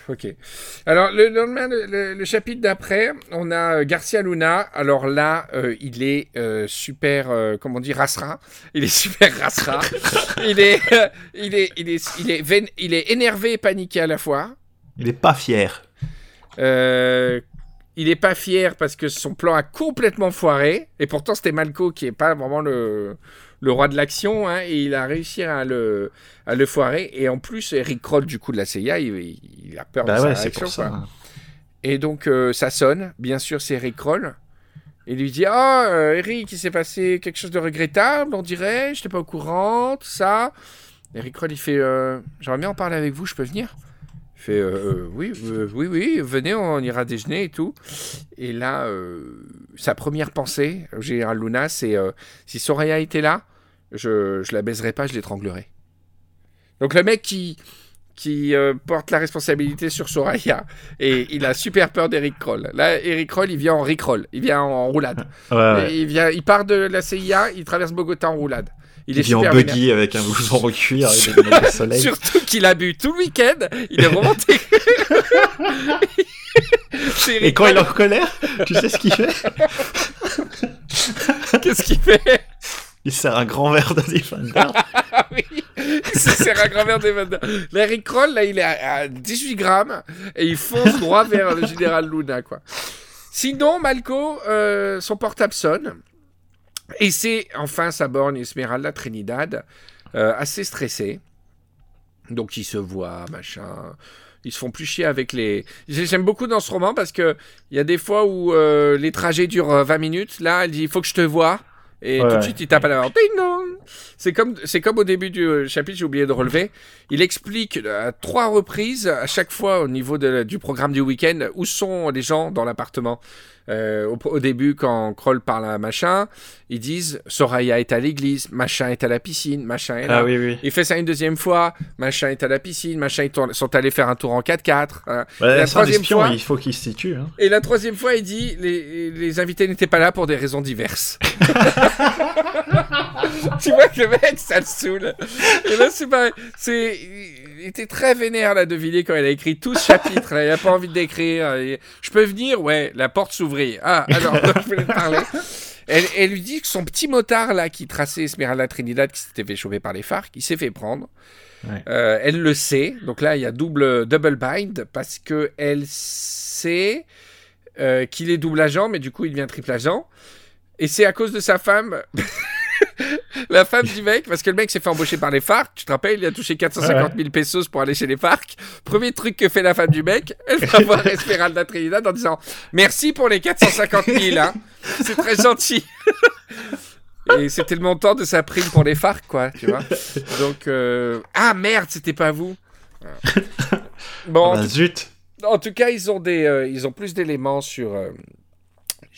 Ok. Alors, le lendemain, le, le- le chapitre d'après, on a euh, Garcia Luna. Alors là, euh, il est euh, super, euh, comment on dit, rasra. Il est super rasra. il, est, il, est, il, est, il, est, il est énervé et paniqué à la fois. Il est pas fier. Euh, il est pas fier parce que son plan a complètement foiré. Et pourtant, c'était Malco qui est pas vraiment le, le roi de l'action. hein, et il a réussi à le, à le foirer. Et en plus, Eric Kroll, du coup, de la CIA, il, il a peur de Bah sa ouais, c'est réaction. pour ça. quoi. Et donc, euh, ça sonne. Bien sûr, c'est Eric Kroll. Il lui dit Ah, euh, Eric, il s'est passé quelque chose de regrettable, on dirait. Je n'étais pas au courant, tout ça. Eric Kroll, il fait euh, J'aimerais bien en parler avec vous, je peux venir? Il fait Oui, oui, oui, venez, on ira déjeuner et tout. Et là, sa première pensée, au général Luna, c'est Si Soraya était là, je, je la baiserais pas, je l'étranglerais. Donc, le mec qui qui euh, porte la responsabilité sur Soraya. Et il a super peur d'Eric Kroll. Là, Eric Kroll, il vient en Rickroll. Il vient en roulade. Ouais, ouais. Et Il, vient, il part de la CIA, il traverse Bogota en roulade. Il, Il est vit en super buggy avec un blouson en cuir et des de soleil. Surtout qu'il a bu tout le week-end. Il est remonté. Et quand il est en colère, tu sais ce qu'il fait? Qu'est-ce qu'il fait? Il sert un grand verre de Defender. Ah oui, il se sert un grand verre des Vander. L'Eric Kroll, là, il est à, à 18 grammes et il fonce droit vers le général Luna, quoi. Sinon, Malco, euh, son portable sonne. Et c'est enfin sa borne Esmeralda Trinidad, euh, assez stressé. Donc, ils se voient, machin. Ils se font plus chier avec les. J'ai- J'aime beaucoup dans ce roman parce que il y a des fois où euh, les trajets durent euh, 20 minutes. Là, elle dit il faut que je te vois. Et Ouais, tout de suite, il tape à la porte. C'est comme, c'est comme au début du euh, chapitre, j'ai oublié de relever. Il explique à trois reprises, à chaque fois au niveau de- du programme du week-end, où sont les gens dans l'appartement. Euh, au, au début, quand Kroll parle à machin, ils disent Soraya est à l'église, machin est à la piscine, machin est là. Ah oui, oui. Il fait ça une deuxième fois, machin est à la piscine, machin ils sont allés faire un tour en 4x4. hein. Ouais, La troisième espion, fois- il faut qu'il se situe. Hein. Et la troisième fois, il dit les, les invités n'étaient pas là pour des raisons diverses. tu vois que le mec, ça le saoule. Et là, c'est pareil. C'est, il était très vénère, là, de Villiers, quand il a écrit tout ce chapitre. Là. Il a pas envie d'écrire. Je peux venir Ouais, la porte Ah, alors, je voulais te parler. Elle, elle lui dit que son petit motard là qui traçait Esmeralda Trinidad qui s'était fait choper par les phares, qui s'est fait prendre. Ouais. Euh, elle le sait. Donc là, il y a double double bind parce que elle sait euh, qu'il est double agent, mais du coup, il devient triple agent. Et c'est à cause de sa femme. La femme du mec, parce que le mec s'est fait embaucher par les FARC, tu te rappelles, il a touché 450 000 pesos pour aller chez les FARC. Premier truc que fait la femme du mec, elle va voir Esmeralda Trinidad en disant Merci pour les 450 000, hein. c'est très gentil. Et c'était le montant de sa prime pour les FARC, quoi, tu vois. Donc, euh, ah merde, c'était pas vous. Bon, Ah bah, zut. en tout cas, ils ont, des, euh, ils ont plus d'éléments sur, euh,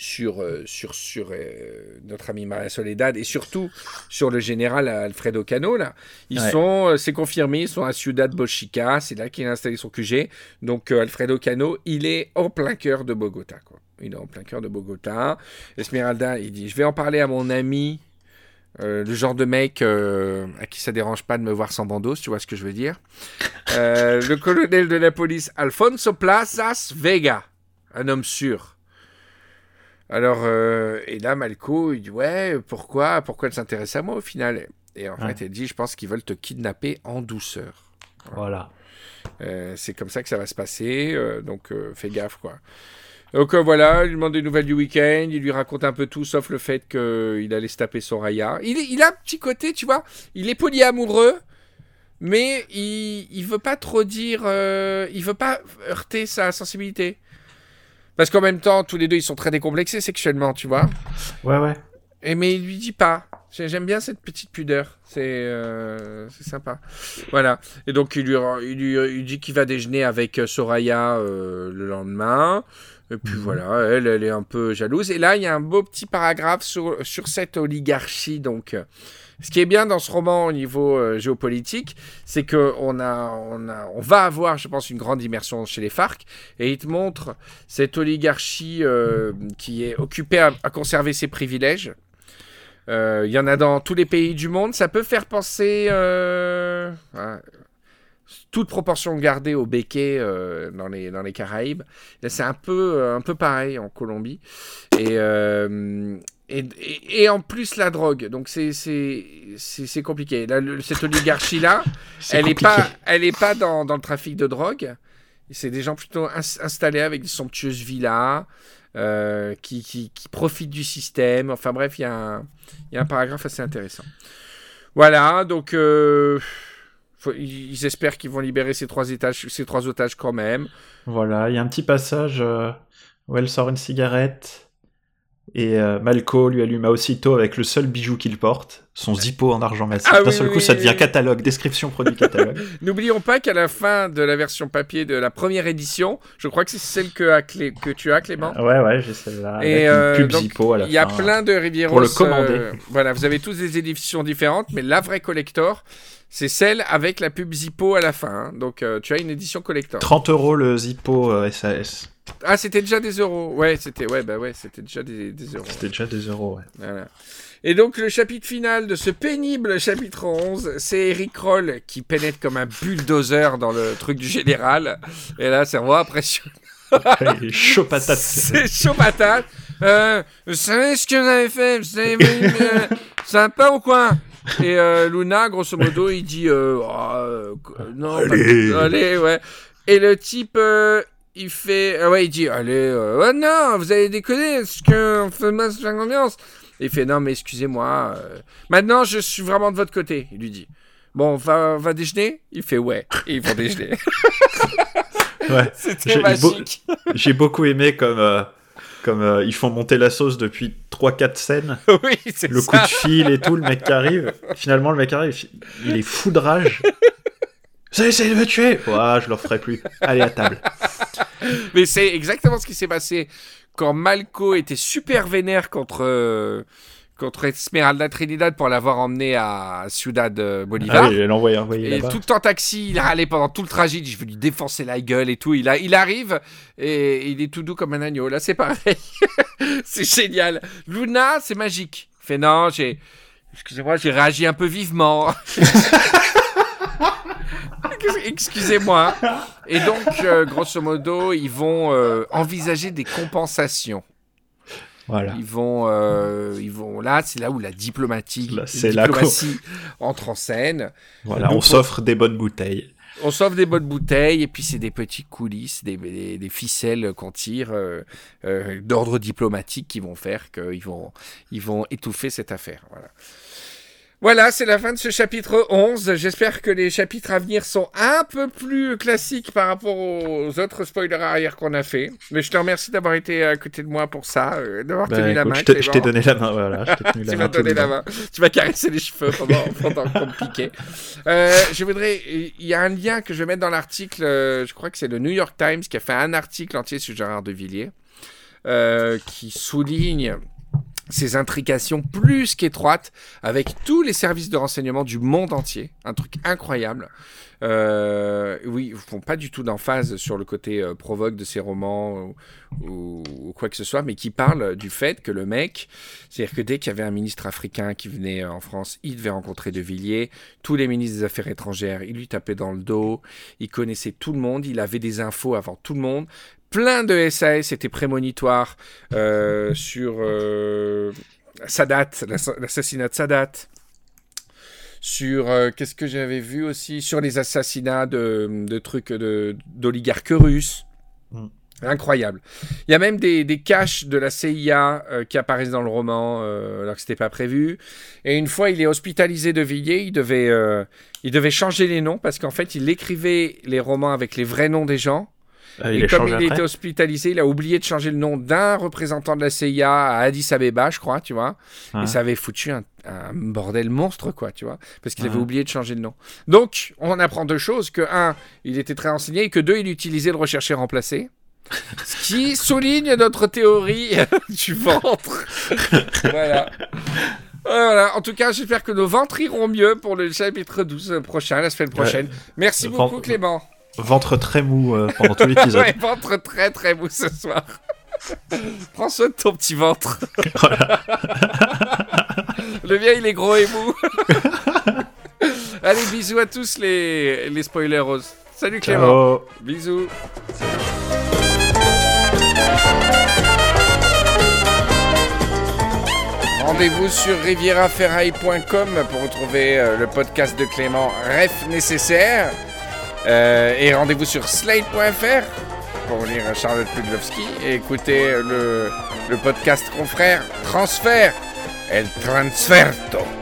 sur, euh, sur, sur euh, notre ami Maria Soledad et surtout sur le général Alfredo Cano. Là. Ils Ouais. sont, euh, c'est confirmé, ils sont à Ciudad Bochica, c'est là qu'il a installé son QG. Donc Alfredo Cano, il est en plein cœur de Bogota. Quoi. Il est en plein cœur de Bogota. Esmeralda, il dit, je vais en parler à mon ami. euh, le genre de mec euh, à qui ça dérange pas de me voir sans bandeau, si tu vois ce que je veux dire. Euh, le colonel de la police Alfonso Plazas Vega, un homme sûr. Alors, euh, et là, Malco, il dit Ouais, pourquoi Pourquoi elle s'intéresse à moi au final? Et en Ouais. fait, elle dit Je pense qu'ils veulent te kidnapper en douceur. Voilà. Euh, c'est comme ça que ça va se passer, euh, donc euh, fais gaffe, quoi. Donc voilà, il lui demande des nouvelles du week-end, il lui raconte un peu tout, sauf le fait qu'il allait se taper Soraya. Il, il a un petit côté, tu vois, il est polyamoureux, mais il, il veut pas trop dire, il veut pas heurter sa sensibilité. Parce qu'en même temps, tous les deux, ils sont très décomplexés sexuellement, tu vois. Ouais, ouais. Et mais il lui dit pas. J'ai- J'aime bien cette petite pudeur. C'est euh, sympa. Voilà. Et donc il lui, il lui il dit qu'il va déjeuner avec euh, Soraya euh, le lendemain. Et puis voilà, elle, elle est un peu jalouse. Et là, il y a un beau petit paragraphe sur, sur cette oligarchie. Donc, euh, ce qui est bien dans ce roman au niveau euh, géopolitique, c'est que on a, on a, on va avoir, je pense, une grande immersion chez les FARC, et il te montre cette oligarchie euh, qui est occupée à, conserver ses privilèges. Euh, Il y en a dans tous les pays du monde. Ça peut faire penser, à- toute proportion gardée au béquet dans, les, dans les Caraïbes. C'est un peu, un peu pareil en Colombie. Et, et, et- et en plus, la drogue. Donc, c'est- compliqué. Là, le- cette oligarchie-là, C'est elle n'est compliqué. pas, elle est pas dans, dans le trafic de drogue. C'est des gens plutôt ins- installés avec des somptueuses villas, euh, qui, qui, qui profitent du système. Enfin bref, il y, a un- il y a un paragraphe assez intéressant. Voilà, donc euh, faut- ils espèrent qu'ils vont libérer ces trois, étages, ces trois otages quand même. Voilà, il y a un petit passage euh, où elle sort une cigarette et euh, Malco lui allume aussitôt avec le seul bijou qu'il porte, son zippo en argent massif. Ah D'un oui, seul oui, coup, ça devient oui. catalogue, description produit catalogue. N'oublions pas qu'à la fin de la version papier de la première édition, je crois que c'est celle que, a Clé- que tu as, Clément. ouais, ouais, j'ai celle-là. Et, avec euh, une pub donc, zippo à la Il y a fin. plein de Rivieros. Pour le commander. euh, voilà, vous avez tous des éditions différentes, mais la vraie collector, c'est celle avec la pub Zippo à la fin. hein. Donc euh, tu as une édition collector. 30 euros le zippo euh, SAS. Ah, c'était déjà des euros. Ouais, c'était ouais, bah ouais, c'était déjà des, des euros. C'était déjà des euros, ouais. Voilà. Et donc le chapitre final de ce pénible chapitre 11, c'est Eric Roll qui pénètre comme un bulldozer dans le truc du général. Et là, c'est vraiment impressionnant. Il chaud patate. C'est chaud patate. Euh, vous savez ce que vous avez fait? Vous avez vu euh, sympa ou quoi? Et euh, Luna, grosso modo, il dit euh, euh, non, pas- Allez. allez, ouais. Et le type, euh, il fait, ah ouais, il dit, allez, euh, ouais, non, vous allez déconner, est-ce qu'on fait mal faire confiance Il fait, non, mais excusez-moi, euh, maintenant je suis vraiment de votre côté, il lui dit. Bon, on va, on va déjeuner? Il fait, ouais. Et ils vont déjeuner. Ouais. C'était J'ai- magique. J'ai beaucoup aimé comme, euh, comme euh, ils font monter la sauce depuis 3-4 scènes. oui, c'est Le ça. coup de fil et tout, le mec qui arrive. Finalement, le mec arrive, il est foudrage. Vous essayé de me tuer Ouais, je le ferai plus. Allez à table. Mais c'est exactement ce qui s'est passé quand Malco était super vénère contre, euh, contre Esmeralda Trinidad pour l'avoir emmené à Ciudad euh, Bolivar. Ah oui, il l'a envoyé, envoyé Et tout en taxi, il a râlé pendant tout le trajet. Je vais lui défoncer la gueule et tout. Il, a, il arrive et il est tout doux comme un agneau. Là, c'est pareil. c'est génial. Luna, c'est magique. Il fait non, j'ai. Excusez-moi, j'ai réagi un peu vivement. Excusez-moi. Et donc, euh, grosso modo, ils vont euh, envisager des compensations. Voilà. Ils vont, euh, ils vont là, c'est là où la diplomatie, Là, c'est là diplomatie entre en scène. Voilà, on s'offre des bonnes bouteilles. On sauve des bonnes bouteilles et puis c'est des petits coulisses, des, des- des ficelles qu'on tire d'ordre diplomatique qui vont faire qu'ils vont, ils vont étouffer cette affaire. Voilà. Voilà, c'est la fin de ce chapitre 11. J'espère que les chapitres à venir sont un peu plus classiques par rapport aux autres spoilers arrière qu'on a fait. Mais je te remercie d'avoir été à côté de moi pour ça, euh, d'avoir Bah, tenu la main. je t'ai- donné la main, voilà. je t'ai tenu la tu m'as donné la main. Tu m'as caressé les cheveux pendant, pendant qu'on piquait. Euh, je voudrais. Il y a un lien que je vais mettre dans l'article. euh, je crois que c'est le New York Times qui a fait un article entier sur Gérard de Villiers euh, qui souligne ces intrications plus qu'étroites avec tous les services de renseignement du monde entier. Un truc incroyable. Euh, oui, ils font pas du tout d'emphase sur le côté euh, provoque de ces romans ou quoi que ce soit, mais qui parle du fait que le mec, c'est-à-dire que dès qu'il y avait un ministre africain qui venait euh, en France, il devait rencontrer De Villiers. Tous les ministres des Affaires étrangères, il lui tapait dans le dos. Il connaissait tout le monde. Il avait des infos avant tout le monde. Plein de SAS étaient prémonitoires euh, sur euh, Sadat, l'ass- l'assassinat de Sadat. Sur euh, qu'est-ce que j'avais vu aussi? Sur les assassinats de, de trucs de- d'oligarques russes. Mm. Incroyable. Il y a même des, des caches de la CIA euh, qui apparaissent dans le roman euh, alors que c'était pas prévu. Et une fois, il est hospitalisé de Villiers. Il devait, euh, il devait changer les noms parce qu'en fait, il écrivait les romans avec les vrais noms des gens. Ah, et comme il après était hospitalisé, il a oublié de changer le nom d'un représentant de la CIA à Addis Abeba, je crois, tu vois. Et ça avait foutu un, un bordel monstre, quoi, tu vois. Parce qu'il avait oublié de changer le nom. Donc, on apprend deux choses. Que un, il était très renseigné. Et que deux, il utilisait le recherché remplacé. Ce qui souligne notre théorie du ventre. voilà. Voilà, en tout cas, j'espère que nos ventres iront mieux pour le chapitre 12 prochain, la semaine prochaine. Merci beaucoup, Clément. Ventre très mou euh, pendant tout l'épisode. Ouais, ventre très très mou ce soir. Prends soin de ton petit ventre. Le mien, il est gros et mou. Allez, bisous à tous les, les spoileros. Salut Clément. Ciao. Bisous. Rendez-vous sur rivieraferail.com pour retrouver euh, le podcast de Clément Ref nécessaire. Euh, et rendez-vous sur slate.fr pour lire Charlotte Pudlowski et écouter le, podcast confrère Transfert El Transferto.